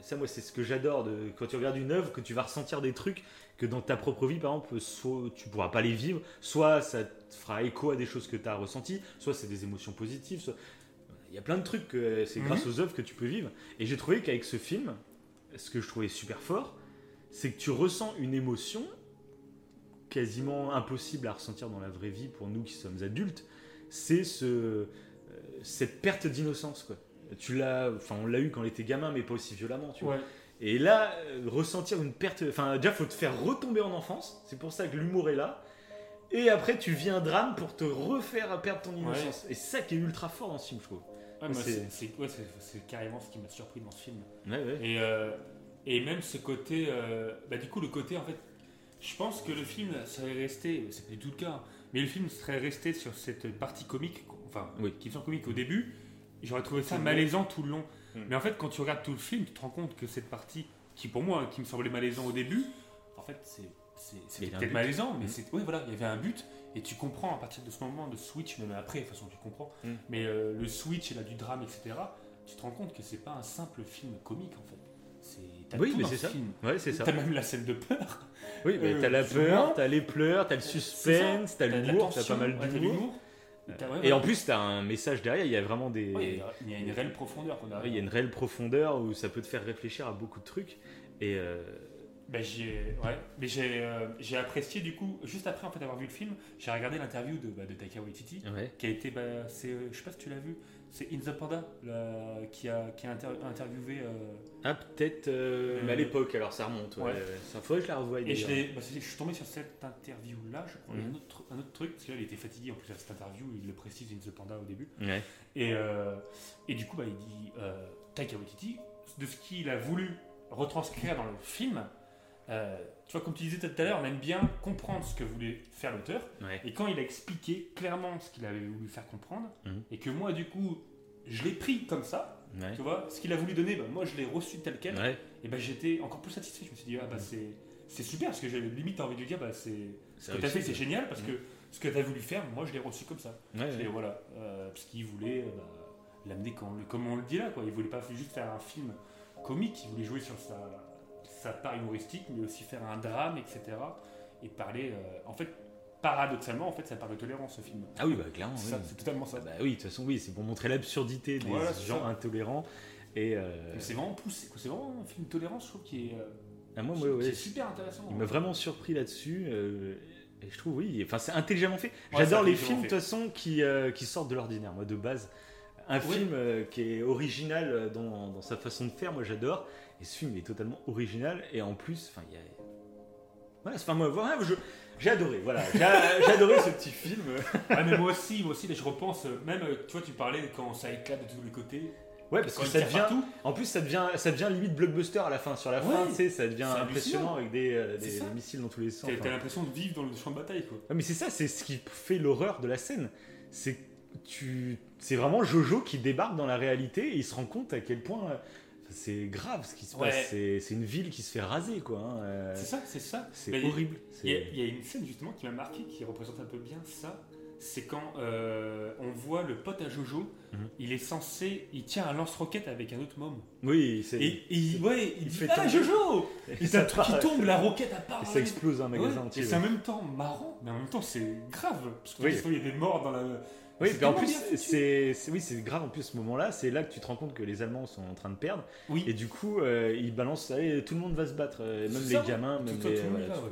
Ça, moi, c'est ce que j'adore de quand tu regardes une œuvre, que tu vas ressentir des trucs que dans ta propre vie, par exemple, soit tu pourras pas les vivre, soit ça te fera écho à des choses que tu as ressenties, soit c'est des émotions positives. soit- Il y a plein de trucs que c'est Mhm. grâce aux œuvres que tu peux vivre. Et j'ai trouvé qu'avec ce film, ce que je trouvais super fort, c'est que tu ressens une émotion quasiment impossible à ressentir dans la vraie vie pour nous qui sommes adultes. C'est ce, euh, cette perte d'innocence, quoi. Tu l'as, enfin, on l'a eu quand on était gamin, mais pas aussi violemment, tu vois. Ouais. Et là, euh, ressentir une perte. Enfin, déjà, faut te faire retomber en enfance. C'est pour ça que l'humour est là. Et après, tu vis un drame pour te refaire perdre ton innocence. Et c'est ça qui est ultra fort dans ce film, je trouve. Ouais, C'est- ouais, carrément ce qui m'a surpris dans ce film. Et, euh, et même ce côté, euh, bah, du coup, le côté en fait, je pense que le film, ça allait rester, c'est pas du tout le cas, mais le film serait resté sur cette partie comique, enfin, Oui. qui sont comiques au début, j'aurais trouvé ça malaisant tout le long. Mm. Mais en fait, quand tu regardes tout le film, tu te rends compte que cette partie, qui pour moi, qui me semblait malaisant au début, en fait, c'est peut-être but. malaisant, mais Mm. c'est, oui, voilà, il y avait un but, et tu comprends à partir de ce moment de switch, même après, de toute façon, tu comprends, Mm. mais euh, le switch et là du drame, etc., tu te rends compte que c'est pas un simple film comique, en fait. C'est, t'as Oui, tout mais c'est ce ça. film. Ouais, c'est ça. T'as même la scène de peur. Oui, mais Euh, t'as la peur, t'as les pleurs, t'as le suspense, t'as l'humour, t'as pas mal d'humour. T'as- ouais, Et en plus, t'as un message derrière, il y a vraiment des. Il y a- une réelle profondeur a. Il y a une réelle profondeur où ça peut te faire réfléchir à beaucoup de trucs. Et euh, Ben, j'ai, ouais, mais j'ai, euh, j'ai apprécié du coup, juste après en fait avoir vu le film, j'ai regardé l'interview de, bah, de Taika Waititi, ouais. qui a été, bah, c'est, euh, je sais pas si tu l'as vu, c'est In the Panda là, qui a, qui a inter- interviewé. euh, Ah, peut-être. euh, mais à l'époque, alors ça remonte. Ouais. ouais. Ça faudrait que je la revoie. et je, bah, je suis tombé sur cette interview là, je crois, Mhm. un autre, un autre truc, parce que là il était fatigué en plus à cette interview, il le précise In the Panda au début. Ouais. Et, euh, et du coup, bah, il dit euh, Taika Waititi, de ce qu'il a voulu retranscrire dans le film, euh, tu vois, comme tu disais tout à l'heure, on aime bien comprendre ce que voulait faire l'auteur. Ouais. Et quand il a expliqué clairement ce qu'il avait voulu faire comprendre, Mhm. et que moi, du coup, je l'ai pris comme ça, Ouais. tu vois, ce qu'il a voulu donner, bah, moi, je l'ai reçu tel quel, Ouais. et ben j'étais encore plus satisfait. Je me suis dit, ah bah c'est. C'est super parce que j'avais limite envie de lui dire bah, c'est ce que tu as fait c'est génial parce Mhm. que ce que tu as voulu faire moi je l'ai reçu comme ça et voilà, euh, parce qu'il voulait euh, bah, l'amener comme, comme on le dit là, quoi. Il voulait pas juste faire un film comique, il voulait jouer sur sa, sa part humoristique, mais aussi faire un drame, etc. Et parler, euh, en fait, paradoxalement, en fait, ça parle de tolérance ce film. Ah oui, bah clairement. Oui. c'est totalement ça. Ah bah oui, de toute façon, oui, c'est pour montrer l'absurdité des Voilà, gens ça. intolérants. Et euh, C'est vraiment poussé, c'est vraiment un film de tolérance, je trouve, qui est, euh, ah, moi, qui- ouais, est super intéressant. il m'a vraiment surpris là-dessus. euh, et je trouve, oui, enfin, c'est intelligemment fait. Ouais, J'adore les films, de toute façon, qui, euh, qui sortent de l'ordinaire. Moi, de base, un Oui. film euh, qui est original dans, dans sa façon de faire, moi, j'adore. Et ce film il est totalement original. Et en plus, enfin, il y a. Voilà, enfin, moi, voilà, je- j'ai adoré. Voilà, j'ai adoré ce petit film. Mais moi aussi, moi aussi, je repense, euh, même, euh, tu vois, tu parlais quand ça éclate de tous les côtés. Ouais, parce que ça devient. partout. En plus, ça devient, ça devient limite blockbuster à la fin. Sur la fin, tu sais, ça devient impressionnant avec des, euh, des- des missiles dans tous les sens. T'as Enfin, l'impression de vivre dans le champ de bataille, quoi. Ouais, mais c'est ça, c'est ce qui fait l'horreur de la scène. C'est tu, c'est vraiment Jojo qui débarque dans la réalité et il se rend compte à quel point c'est grave ce qui se Ouais. passe. C'est, une ville qui se fait raser, quoi. hein, euh, C'est ça, c'est ça. c'est horrible. Il y, a, C'est- il y a une scène justement qui m'a marqué, qui représente un peu bien ça. C'est quand euh, on voit le pote à Jojo, Mhm. il est censé, il tient un lance-roquette avec un autre môme. Oui, c'est. Et, et il, ouais, il, il dit fait Ah. Jojo Et ça part- tombe, la roquette à part. et ça explose un magasin Ouais, entier. et c'est en même temps marrant, mais en même temps c'est grave. Parce que Oui. il y a des morts dans la. Oui, puis en plus, c'est, oui, c'est grave en plus ce moment-là. C'est là que tu te rends compte que les Allemands sont en train de perdre. Oui. Et du coup, euh, ils balancent, allez, tout le monde va se battre, euh, même les ça, gamins, tout- même tout- les, tout le monde voilà, tout-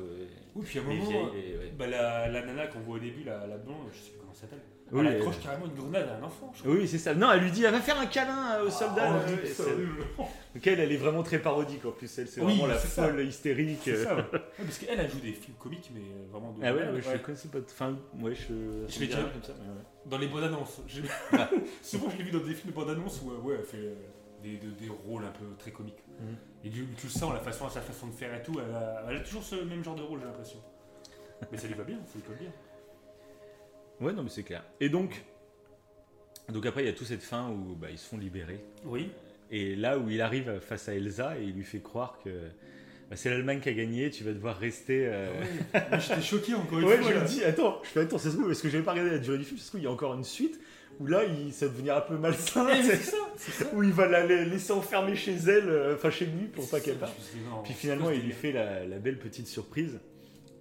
Oui, puis à un moment, vieilles. euh, et- ouais. bah, la, la nana qu'on voit au début, la, la blonde, je sais plus comment elle s'appelle, Oui, elle elle- accroche carrément une grenade à un enfant. Je crois. Oui, c'est ça. Non, elle lui dit, elle va faire un câlin au soldat. Ah, horrible. Donc elle, elle est vraiment très parodique en plus. Elle, c'est Oui, vraiment la ça. folle hystérique. Euh. ça, ouais. Ouais, parce qu'elle a joué des films comiques, mais euh, vraiment de. Ah ouais, ouais, je connaissais pas. Enfin, ouais, je. Je l'ai déjà- comme ça. Dans les bandes annonces. J'ai- Souvent, je l'ai vu dans des films de bandes annonces où ouais, elle fait des, de- des rôles un peu très comiques. Mhm. Et du, tu le sens, la façon, sa façon de faire et tout, elle a, elle a toujours ce même genre de rôle, j'ai l'impression. Mais ça lui va bien, ça lui colle bien. Ouais, non, mais c'est clair. Et donc, donc après, il y a toute cette fin où bah, ils se font libérer. Oui. Et là où il arrive face à Elsa et il lui fait croire que bah, c'est l'Allemagne qui a gagné, tu vas devoir rester. euh, Mais j'étais choqué encore une Ouais, fois. je là. me dis, attends, je fais attends, se trouve, est-ce que j'avais pas regardé la durée du film Ça se trouve, il y a encore une suite où là, il, ça va devenir un peu malsain, Eh, c'est ça, c'est ça. où il va la la laisser enfermer chez elle, euh, enfin chez lui, pour pas qu'elle parte. Je Puis c'est finalement, ce il lui fait la, la belle petite surprise.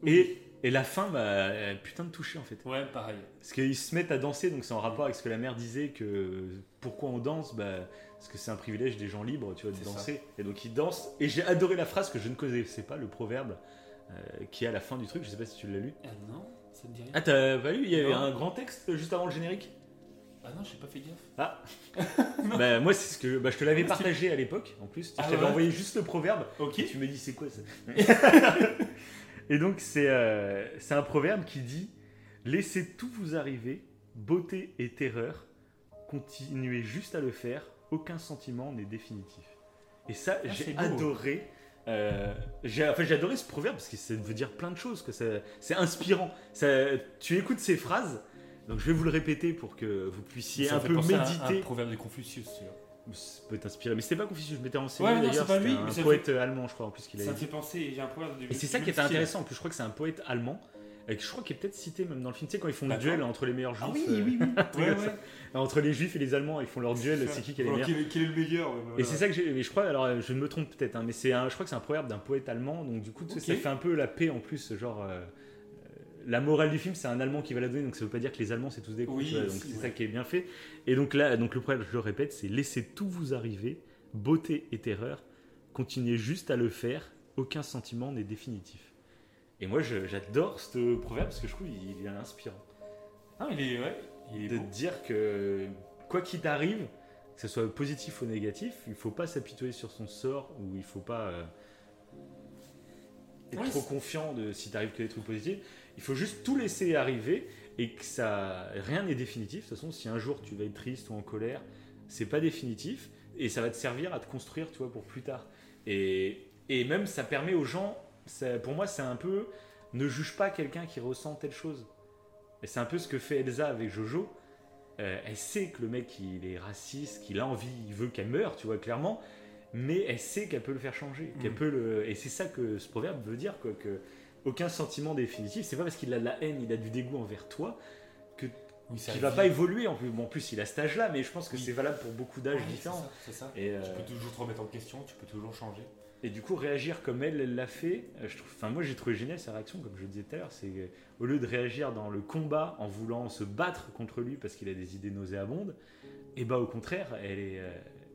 Oui. Et, et la fin m'a euh, putain de touché en fait. Ouais, pareil. Parce qu'ils se mettent à danser, donc c'est en rapport avec ce que la mère disait que pourquoi on danse bah, Parce que c'est un privilège des gens libres, tu vois, de danser. Et donc ils dansent. Et j'ai adoré la phrase que je ne connaissais pas, le proverbe euh, qui est à la fin du truc. Je sais pas si tu l'as lu. Ah non, ça me dit rien. Ah, t'as pas lu? Il y avait Non. un grand texte juste avant le générique? Ah non, j'ai pas fait gaffe. Ah Bah, moi, c'est ce que. Bah, je te l'avais partagé à l'époque en plus. Ah je t'avais ouais envoyé juste le proverbe. Ok. Et tu me dis, c'est quoi ça? Et donc, c'est euh, un proverbe qui dit Laissez tout vous arriver, beauté et terreur, continuez juste à le faire, aucun sentiment n'est définitif. Et ça, Ah, j'ai adoré Euh, j'ai adoré ce proverbe parce que ça veut dire plein de choses. que C'est inspirant. Ça, tu écoutes ces phrases, donc je vais vous le répéter pour que vous puissiez Ça un peu à un- méditer. Un proverbe de Confucius, tu vois. Peut t'inspirer, mais c'était pas Confucius, je m'étais renseigné Ouais, d'ailleurs. c'est lui, un poète allemand, je crois, en plus qu'il a Ça me fait penser, j'ai un proverbe de Et c'est ça qui était intéressant. En plus, je crois que c'est un poète allemand. Et que je crois qu'il est peut-être cité même dans le film. Tu sais, quand ils font le duel entre les meilleurs juifs. Ah oui, euh, oui, oui. Ouais, comme ouais. Entre les juifs et les allemands, ils font leur duel, c'est qui qui est le meilleur. quel, est- quel est le meilleur ouais, Et voilà. c'est ça que j'ai. Je crois, alors je me trompe peut-être, hein, mais c'est un, je crois que c'est un proverbe d'un poète allemand. Donc du coup, sais, ça fait un peu la paix en plus. Genre, euh, euh, la morale du film, c'est un Allemand qui va la donner. Donc ça veut pas dire que les Allemands c'est tous des cons. Oui, donc c'est ouais. ça qui est bien fait. Et donc là, donc le proverbe, je le répète, c'est laissez tout vous arriver, beauté et terreur, continuez juste à le faire. Aucun sentiment n'est définitif. Et moi, j'adore ce proverbe parce que je trouve il est inspirant Ah, il est, ouais, il est de beau. dire que quoi qu'il t'arrive, que ce soit positif ou négatif, il faut pas s'apitoyer sur son sort ou il faut pas euh, être Ouais, trop confiant de si t'arrives que des trucs positifs. Il faut juste tout laisser arriver et que ça rien n'est définitif. De toute façon, si un jour tu vas être triste ou en colère, c'est pas définitif et ça va te servir à te construire, tu vois, pour plus tard. Et, et même ça permet aux gens, ça- pour moi, c'est un peu ne juge pas quelqu'un qui ressent telle chose. Et c'est un peu ce que fait Elsa avec Jojo. Euh, elle sait que le mec il est raciste, qu'il a envie, il veut qu'elle meure, tu vois clairement, mais elle sait qu'elle peut le faire changer, qu'elle Mhm. peut le. Et c'est ça que ce proverbe veut dire, quoi, que aucun sentiment définitif. C'est pas parce qu'il a de la haine, il a du dégoût envers toi Oui, ça qu'il va pas évoluer. En plus, bon, en plus il a cet âge-là, mais je pense que Oui. c'est valable pour beaucoup d'âges différents. ça, C'est ça. Et, euh, Tu peux toujours te remettre en question, tu peux toujours changer. Et du coup, réagir comme elle, l'a fait, euh, je trouve, enfin, moi j'ai trouvé génial sa réaction, comme je le disais tout à l'heure, c'est euh, au lieu de réagir dans le combat en voulant se battre contre lui parce qu'il a des idées nauséabondes, et bah au contraire, elle, est, euh,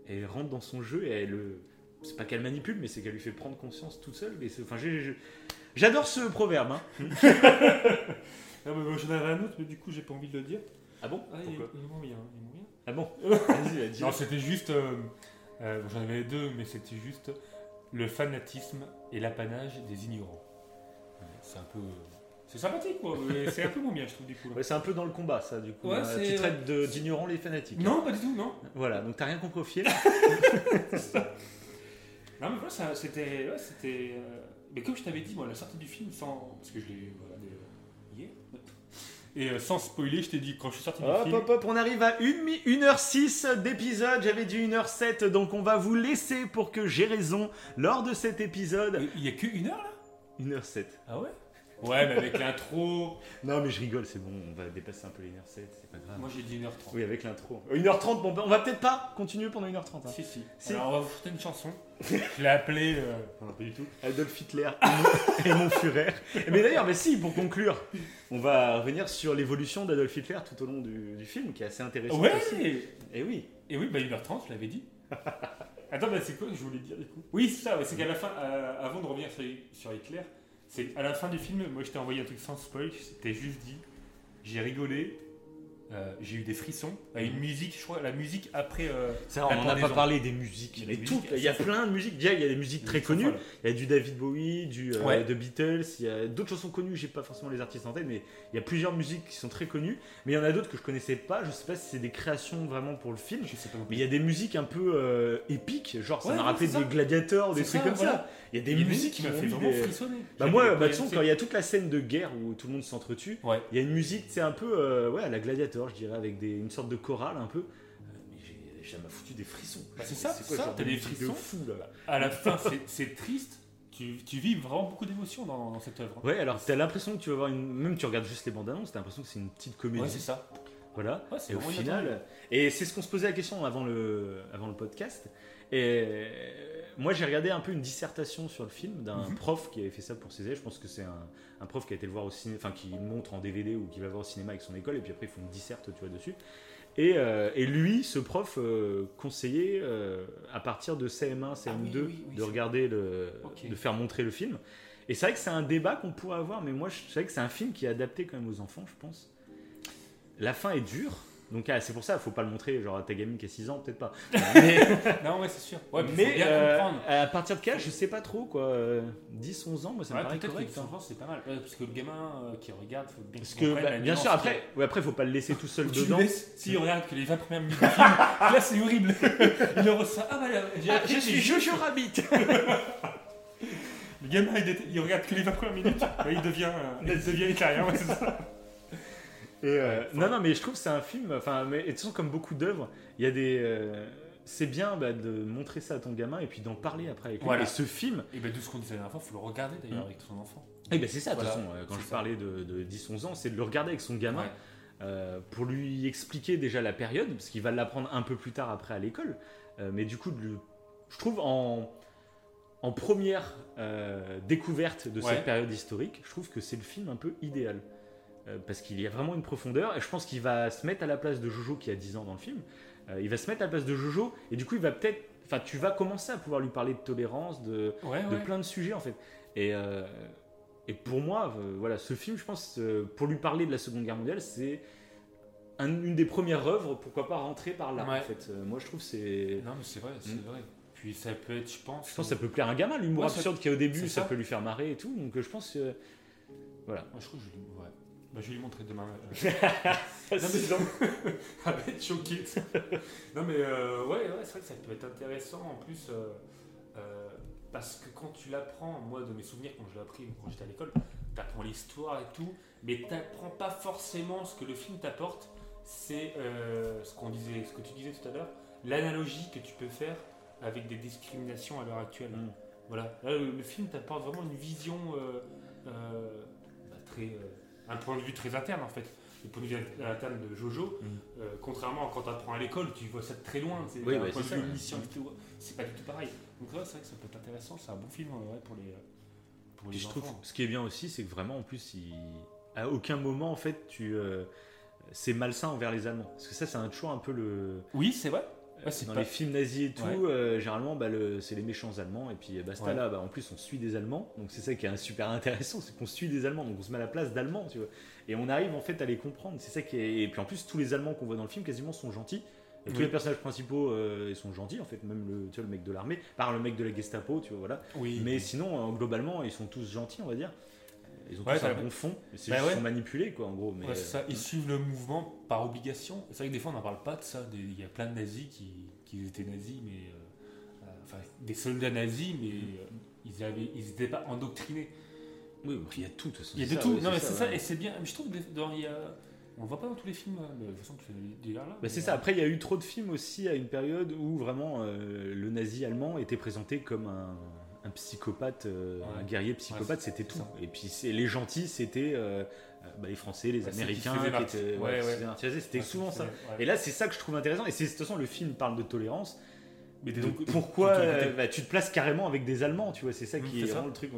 elle rentre dans son jeu et elle, euh, c'est pas qu'elle manipule, mais c'est qu'elle lui fait prendre conscience toute seule. Et enfin, j'adore ce proverbe. hein. Ah, mais j'en avais un autre, mais du coup j'ai pas envie de le dire. Ah bon? Ah, Pourquoi? il il bien. Ah bon? Vas-y, vas-y. Non, c'était juste. euh, euh, J'en avais deux, mais c'était juste le fanatisme et l'apanage des ignorants. C'est un peu. C'est sympathique, quoi, c'est un peu moins bien, je trouve, du coup. Ouais, c'est un peu dans le combat, ça, du coup. Ouais, hein. tu traites d'ignorants les fanatiques. Non, pas du tout, non. Voilà, donc t'as rien compris au film. Non, mais voilà, c'était. Ouais, c'était. euh, Mais comme je t'avais dit, moi, la sortie du film, sans. Parce que je l'ai regardé hier. Et euh, sans spoiler, je t'ai dit, quand je suis sorti du Hop, film. hop, hop, on arrive à 1h06 d'épisode. J'avais dit 1h07, donc on va vous laisser pour que j'ai raison lors de cet épisode. Il y a que une heure là? 1h07. Ah ouais? Ouais, mais avec l'intro. Non, mais je rigole, c'est bon, on va dépasser un peu les 1h07, c'est pas grave. Moi j'ai dit 1h30. Oui, avec l'intro. Euh, 1h30, bon, ben, on va peut-être pas continuer pendant 1h30. hein. Si, si. Si. Alors on va vous chanter une chanson. je l'ai appelée. euh, Non, pas du tout. Adolf Hitler et mon, Führer. Mais d'ailleurs, mais si, pour conclure, on va revenir sur l'évolution d'Adolf Hitler tout au long du, du film, qui est assez intéressant. Ouais aussi. Et oui. Et oui, bah 1h30, je l'avais dit. Attends, bah c'est quoi que je voulais dire du coup? Oui, c'est ça, c'est qu'à la fin, euh, avant de revenir sur, sur Hitler, c'est à la fin du film, moi je t'ai envoyé un truc sans spoil, t'ai juste dit, j'ai rigolé, euh, j'ai eu des frissons, à une musique, je crois, la musique après. euh, Ça, on La n'en a pas parlé des musiques. Mais il y a plein de musiques. Déjà, il y a des musiques très connues. Il y a du David Bowie, du euh, Ouais. de Beatles, il y a d'autres chansons connues, j'ai pas forcément les artistes en tête, mais il y a plusieurs musiques qui sont très connues. Mais il y en a d'autres que je connaissais pas, je sais pas si c'est des créations vraiment pour le film. Je sais pas. Mais il y a des musiques un peu euh, épiques, genre ça Ouais, m'a rappelé c'est des gladiateurs, des C'est trucs ça, comme voilà. ça. Il y a des y a musiques musique qui m'ont fait vraiment des- frissonner. Bah moi, bah, quand il y a toute la scène de guerre où tout le monde s'entretue, Ouais. il y a une musique, c'est un peu euh, ouais, la gladiateur, je dirais, avec des, une sorte de chorale un peu. Euh, mais j'ai- m'a foutu des frissons. Bah, c'est ça, c'est quoi ça, genre t'as de des frissons. de fou là À la fin, c'est- c'est triste. Tu, tu vis vraiment beaucoup d'émotions dans, dans cette œuvre. Ouais, alors t'as l'impression que tu vas voir une. Même tu regardes juste les bandes annonces, t'as l'impression que c'est une petite comédie. Ouais, c'est ça. Voilà. Ouais, c'est et au final, et c'est ce qu'on se posait la question avant le, avant le podcast. Et euh, moi, j'ai regardé un peu une dissertation sur le film d'un Mhm. prof qui avait fait ça pour ses élèves. Je pense que c'est un, un prof qui a été le voir au cinéma, enfin qui le montre en DVD ou qui va voir au cinéma avec son école, et puis après ils font une disserte, tu vois, dessus. Et, euh, et lui, ce prof euh, conseillait euh, à partir de CM1, CM2 Ah oui, oui, oui, de c'est- regarder le, de faire montrer le film. Et c'est vrai que c'est un débat qu'on pourrait avoir, mais moi, je sais que c'est un film qui est adapté quand même aux enfants, je pense. La fin est dure, donc ah, c'est pour ça, il faut pas le montrer, genre à ta gamine qui a 6 ans, peut-être pas. Mais, Non, ouais, c'est sûr. Ouais, mais, bien euh, comprendre. à partir de quel âge, je sais pas trop, quoi. euh, 10, 11 ans, moi ça me Ouais, paraît peut-être correct. hein. c'est pas mal. Parce que le gamin euh, qui regarde, faut bien Parce que, bah, bien nuance sûr, après, ouais, après, faut pas le laisser tout seul. Tu dedans. laisses, s'il regarde que les 20 premières minutes du film, là c'est horrible. Il ressent. Ah bah là, Ah, je suis Jojo Rabbit Le gamin, il, il regarde que les 20 premières minutes, il devient, euh, il devient italien, ouais, c'est ça. Et, euh, Ouais, non, non, mais je trouve que c'est un film. Enfin, mais et de toute façon, comme beaucoup d'œuvres, il y a des. euh, c'est bien bah, de montrer ça à ton gamin et puis d'en parler après avec lui. Voilà. Et ce film, Et ben, d'où ce qu'on disait la dernière fois, il faut le regarder d'ailleurs Mm. avec son enfant. eh ben, c'est ça, de toute façon, euh, quand je ça. parlais de, de 10-11 ans, c'est de le regarder avec son gamin Ouais. euh, pour lui expliquer déjà la période, parce qu'il va l'apprendre un peu plus tard après à l'école. Euh, mais du coup, de lui- je trouve en, en première euh, découverte de Ouais. cette période historique, je trouve que c'est le film un peu idéal. Euh, parce qu'il y a vraiment une profondeur, et je pense qu'il va se mettre à la place de Jojo qui a 10 ans dans le film. Euh, il va se mettre à la place de Jojo, et du coup, il va peut-être. Enfin, tu vas commencer à pouvoir lui parler de tolérance, de, Ouais, de ouais. plein de sujets en fait. Et, euh, et pour moi, voilà, ce film, je pense, pour lui parler de la Seconde Guerre mondiale, c'est un- une des premières œuvres, pourquoi pas rentrer par là Ouais. en fait. Moi, je trouve que c'est. Non, mais c'est vrai, c'est Mm. vrai. Puis ça peut être, je pense. Je pense que ça peut plaire à un gamin, l'humour absurde qu'il y a au début, ça, ça. peut lui faire marrer et tout. Donc je pense. Voilà. Moi, je trouve que je, ouais. Bah, je vais lui montrer demain. Non, mais Elle va être choquée. non, mais euh, ouais, ouais c'est vrai que ça peut être intéressant en plus. euh, euh, parce que quand tu l'apprends, moi, de mes souvenirs, quand je l'ai appris quand j'étais à l'école, tu apprends l'histoire et tout, mais tu n'apprends pas forcément ce que le film t'apporte. C'est euh, ce, qu'on disait, ce que tu disais tout à l'heure, l'analogie que tu peux faire avec des discriminations à l'heure actuelle. Mm. Voilà. Là, le, le film t'apporte vraiment une vision euh, euh, bah, très. Un point de vue très interne en fait. Le point de vue interne de Jojo, Mm. euh, contrairement à quand tu apprends à l'école, tu vois ça de très loin. C'est Oui, bah, point de vue. C'est pas du tout pareil. Donc, ouais, c'est vrai que ça peut être intéressant. C'est un bon film ouais, pour les, pour les je enfants. trouve, ce qui est bien aussi, c'est que vraiment, en plus, il... à aucun moment, en fait, tu. euh, c'est malsain envers les Allemands. Parce que ça, c'est un, toujours un peu le. Oui, c'est vrai. Ouais, dans pas- les films nazis et tout, Ouais. euh, généralement, bah, le- c'est les méchants allemands. Et puis, basta Ouais. là, bah, en plus, on suit des Allemands. Donc, c'est ça qui est super intéressant, c'est qu'on suit des Allemands. Donc, on se met à la place d'Allemands, tu vois. Et on arrive, en fait, à les comprendre. C'est ça qui est. Et puis, en plus, tous les Allemands qu'on voit dans le film, quasiment, sont gentils. Et Tous Oui. les personnages principaux, euh, ils sont gentils, en fait. Même le, tu vois, le mec de l'armée, par le mec de la Gestapo, tu vois, voilà. Oui. Mais sinon, euh, globalement, ils sont tous gentils, on va dire. Ils ont Ouais, tous un bon fond. C'est Bah juste ouais. sont manipulés, quoi, en gros. Mais, Ouais, ça. euh, Ils suivent le mouvement par obligation. C'est vrai que des fois, on n'en parle pas de ça. Il y a plein de nazis qui, qui étaient nazis, mais. euh, euh, enfin, des soldats nazis, mais euh, ils n'étaient ils pas endoctrinés. Oui, il y a tout. de toute façon, Il y a de ça, tout. non, mais c'est ça. Et c'est bien. Mais je trouve que dans, il y a... on le voit pas dans tous les films. hein, Mais de toute façon, tu l'as dit là. Bah, c'est ça. Après, il y a eu trop de films aussi à une période où vraiment euh, le nazi allemand était présenté comme un, un psychopathe, euh, Ouais. un guerrier psychopathe, Ouais, c'était tout. ça. Et puis les gentils, c'était euh, euh, bah, les Français, les Bah, Américains. C'était Ouais, souvent ça. Et là, c'est ça que je trouve intéressant. Et c'est de toute façon, le film parle de tolérance. mais Donc pourquoi euh, bah, tu te places carrément avec des Allemands, tu vois, c'est ça Mm, qui est ça. vraiment le truc.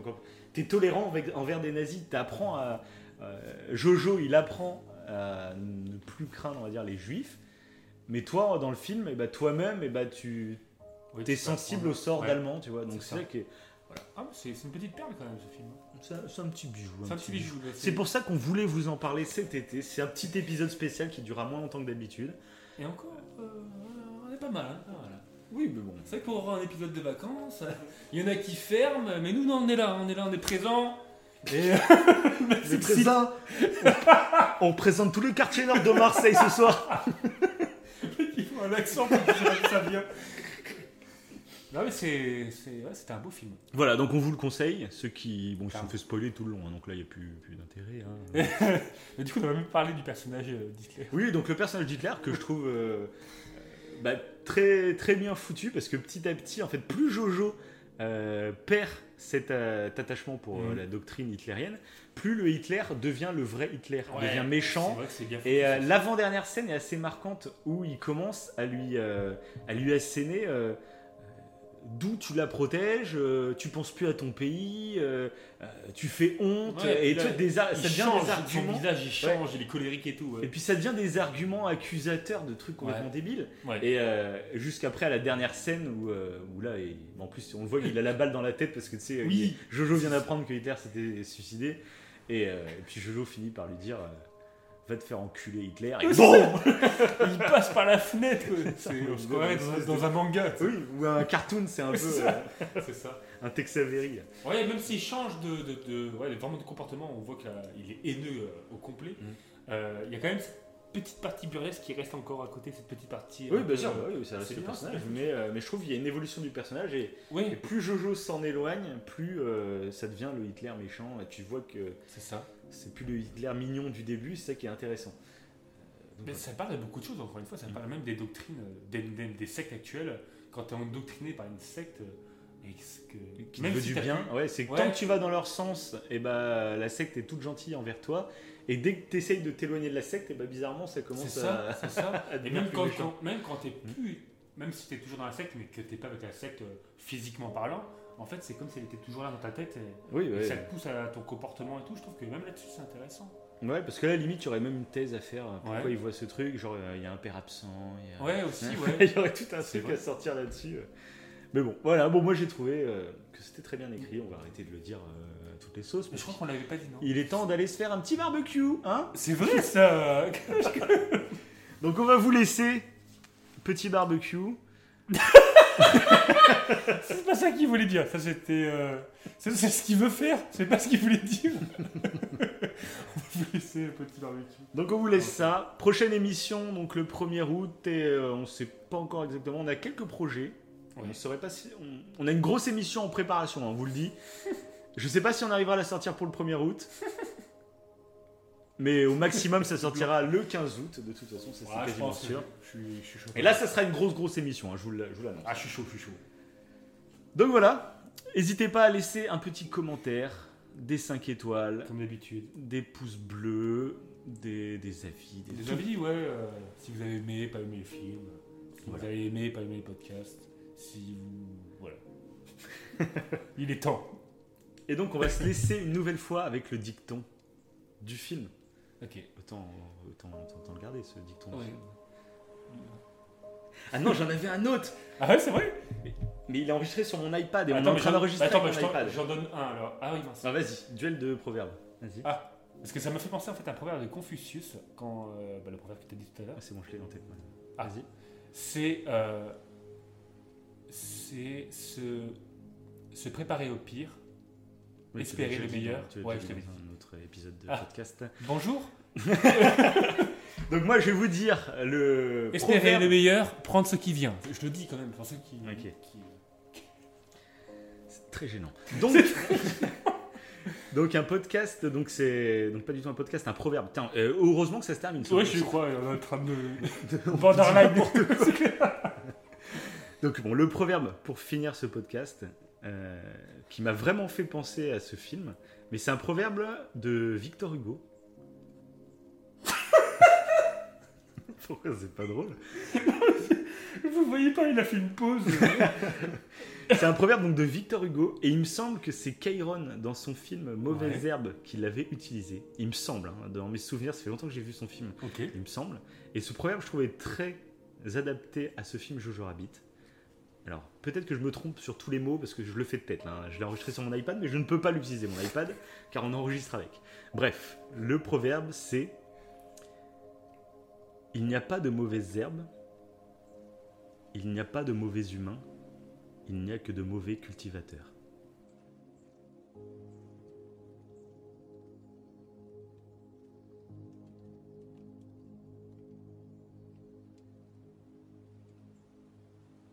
Tu es tolérant avec- envers des nazis, tu apprends à. Jojo, il apprend à ne plus craindre, on va dire, les juifs. Mais toi, dans le film, eh toi-même, eh tu Oui, es tu peux sensible au sort Ouais. d'Allemands, tu vois. Donc C'est ça. qui est. Ah, c'est une petite perle quand même ce film. C'est un, petit bijou. C'est un petit bijou. là, C'est pour ça qu'on voulait vous en parler cet été. C'est un petit épisode spécial qui durera moins longtemps que d'habitude. Et encore, euh, on est pas mal. Hein voilà. Oui, mais bon. C'est vrai que pour avoir un épisode de vacances, il y en a qui ferment, mais nous, non, on est là, on est là, on est présent. Et C'est présent. On présente tout le quartier nord de Marseille ce soir. il faut un accent pour que ça vient. Non, mais c'est, c'est, ouais, c'était un beau film. Voilà, donc on vous le conseille. Ceux qui. Bon, ils se sont fait spoiler tout le long, hein, donc là, il n'y a plus, plus d'intérêt. hein. Mais du coup, on va même parler du personnage euh, d'Hitler. oui, donc le personnage d'Hitler que je trouve euh, bah, très, très bien foutu parce que petit à petit, en fait, plus Jojo euh, perd cet euh, attachement pour euh, Mhm. la doctrine hitlérienne, plus le Hitler devient le vrai Hitler, Ouais, devient C'est méchant. vrai que c'est bien Et euh, l'avant-dernière scène est assez marquante où il commence à lui, euh, à lui asséner euh, d'où tu la protèges, euh, tu penses plus à ton pays, euh, euh, tu fais honte, Ouais, et là, tu vois, des ça devient change, des son arguments. visage il change, il est colérique et tout. ouais. Et puis ça devient des arguments accusateurs de trucs complètement débiles. Et jusqu'après à la dernière scène où, où là, il- en plus on le voit, il a la balle dans la tête parce que tu sais, Oui. il- Jojo vient d'apprendre que Hitler s'était suicidé. Et, et puis Jojo finit par lui dire Va te faire enculer Hitler. Et il passe par la fenêtre. quoi. C'est, Oui, on se croirait dans, dans un manga. tu sais. Oui, ou un cartoon, c'est un peu C'est euh, ça. C'est ça. un Tex Avery. Ouais, même s'il change de, de, de- ouais, vraiment de comportement, on voit qu'il est haineux euh, au complet. Mm. Euh, Il y a quand même petite partie burlesque qui reste encore à côté, cette petite partie. Oui, bien sûr, bah oui, ça reste c'est le bien, personnage. c'est Mais, euh, mais je trouve qu'il y a une évolution du personnage et, Oui, et plus Jojo s'en éloigne, plus euh, ça devient le Hitler méchant. Et tu vois que c'est ça. C'est plus le Hitler mignon du début, c'est ça qui est intéressant. Euh, donc Mais ça parle de beaucoup de choses, encore une fois, ça Mm. parle même des doctrines, des, des- des sectes actuelles. Quand tu es endoctriné par une secte, et que, qui veut du bien, pu- ouais, c'est que Ouais. tant que tu vas dans leur sens, et bah, la secte est toute gentille envers toi. Et dès que tu essayes de t'éloigner de la secte, et bah, bizarrement, ça commence ça, à. c'est ça. à Et même quand, méchant. quand- même quand t'es plus, même si t'es toujours dans la secte, mais que t'es pas avec la secte euh, physiquement parlant, en fait, c'est comme si elle était toujours là dans ta tête et, Oui, et ça te pousse à ton comportement et tout. Je trouve que même là-dessus, c'est intéressant. Ouais, parce que là, limite, tu aurais même une thèse à faire. Pourquoi Ouais. ils voient ce truc Genre, euh, il y a un père absent. il y a- Ouais, aussi, ouais. il y aurait tout un truc à sortir là-dessus. Mais bon, voilà. Bon, moi, j'ai trouvé euh, que c'était très bien écrit. On va arrêter de le dire euh, à toutes les sauces. Mais je crois qu'on l'avait pas dit, non qu'il est temps d'aller se faire un petit barbecue, hein C'est vrai, ça Donc, on va vous laisser. Petit barbecue. C'est pas ça qu'il voulait dire. Ça, c'était. euh, C'est ce qu'il veut faire. C'est pas ce qu'il voulait dire. On va vous laisser un petit barbecue. Donc on vous laisse ça. Prochaine émission, donc le 1er août, et euh, on sait pas encore exactement. On a quelques projets. On Ouais. saurait pas si- on, on a une grosse émission en préparation, hein, on vous le dit. Je sais pas si on arrivera à la sortir pour le 1er août. Mais au maximum, ça sortira le 15 août, de toute façon, ça c'est quasiment sûr. je suis, je suis chaud. Et là, ça sera une grosse, grosse émission, hein, je vous l'annonce. Ah, je suis chaud, je suis chaud. Donc voilà, n'hésitez pas à laisser un petit commentaire, des 5 étoiles, Comme d'habitude. des pouces bleus, des, des avis, des, Des avis, ouais. euh, si vous avez aimé, pas aimé le film. Si Voilà. vous avez aimé, pas aimé le podcast. Si vous. Voilà. Il est temps. Et donc, on va se laisser une nouvelle fois avec le dicton du film. Ok. Autant, autant, le garder, ce dicton. Ouais. Ah non, j'en avais un autre Ah ouais, c'est vrai Mais il est enregistré sur mon iPad et on est Attends, en train d'enregistrer attends, iPad. j'en donne un alors. Ah oui, mince. Ah, vas-y, duel de proverbes. Vas-y. Ah, parce que ça m'a fait penser en fait à un proverbe de Confucius, quand euh, bah, le proverbe que tu as dit tout à l'heure. Ah, c'est bon, je l'ai en tête. Ah. Vas-y. C'est euh, c'est se, se préparer au pire. Oui, Espérer le meilleur. Ouais, je dit épisode de Ah. podcast. Bonjour. Donc moi, je vais vous dire le Espérer proverbe- le meilleur, prendre ce qui vient. Je le dis quand même pour ceux qui. C'est très gênant. Donc, donc un podcast, donc c'est donc pas du tout un podcast, un proverbe. Euh, heureusement que ça se termine. Ouais, je crois, on est en train de. Borderline. Donc bon, le proverbe pour finir ce podcast, euh, qui m'a vraiment fait penser à ce film, mais c'est un proverbe de Victor Hugo. Pourquoi c'est pas drôle Vous voyez pas, il a fait une pause. C'est un proverbe donc de Victor Hugo, et il me semble que c'est Cairon dans son film Mauvaise Ouais. herbe qui l'avait utilisé. Il me semble, hein, dans mes souvenirs, ça fait longtemps que j'ai vu son film, ok. il me semble. Et ce proverbe, je trouvais très adapté à ce film Jojo Rabbit. Alors, peut-être que je me trompe sur tous les mots parce que je le fais de tête hein. Je l'ai enregistré sur mon iPad, mais je ne peux pas l'utiliser mon iPad car on enregistre avec. Bref, le proverbe c'est Il n'y a pas de mauvaises herbes, il n'y a pas de mauvais humains, il n'y a que de mauvais cultivateurs.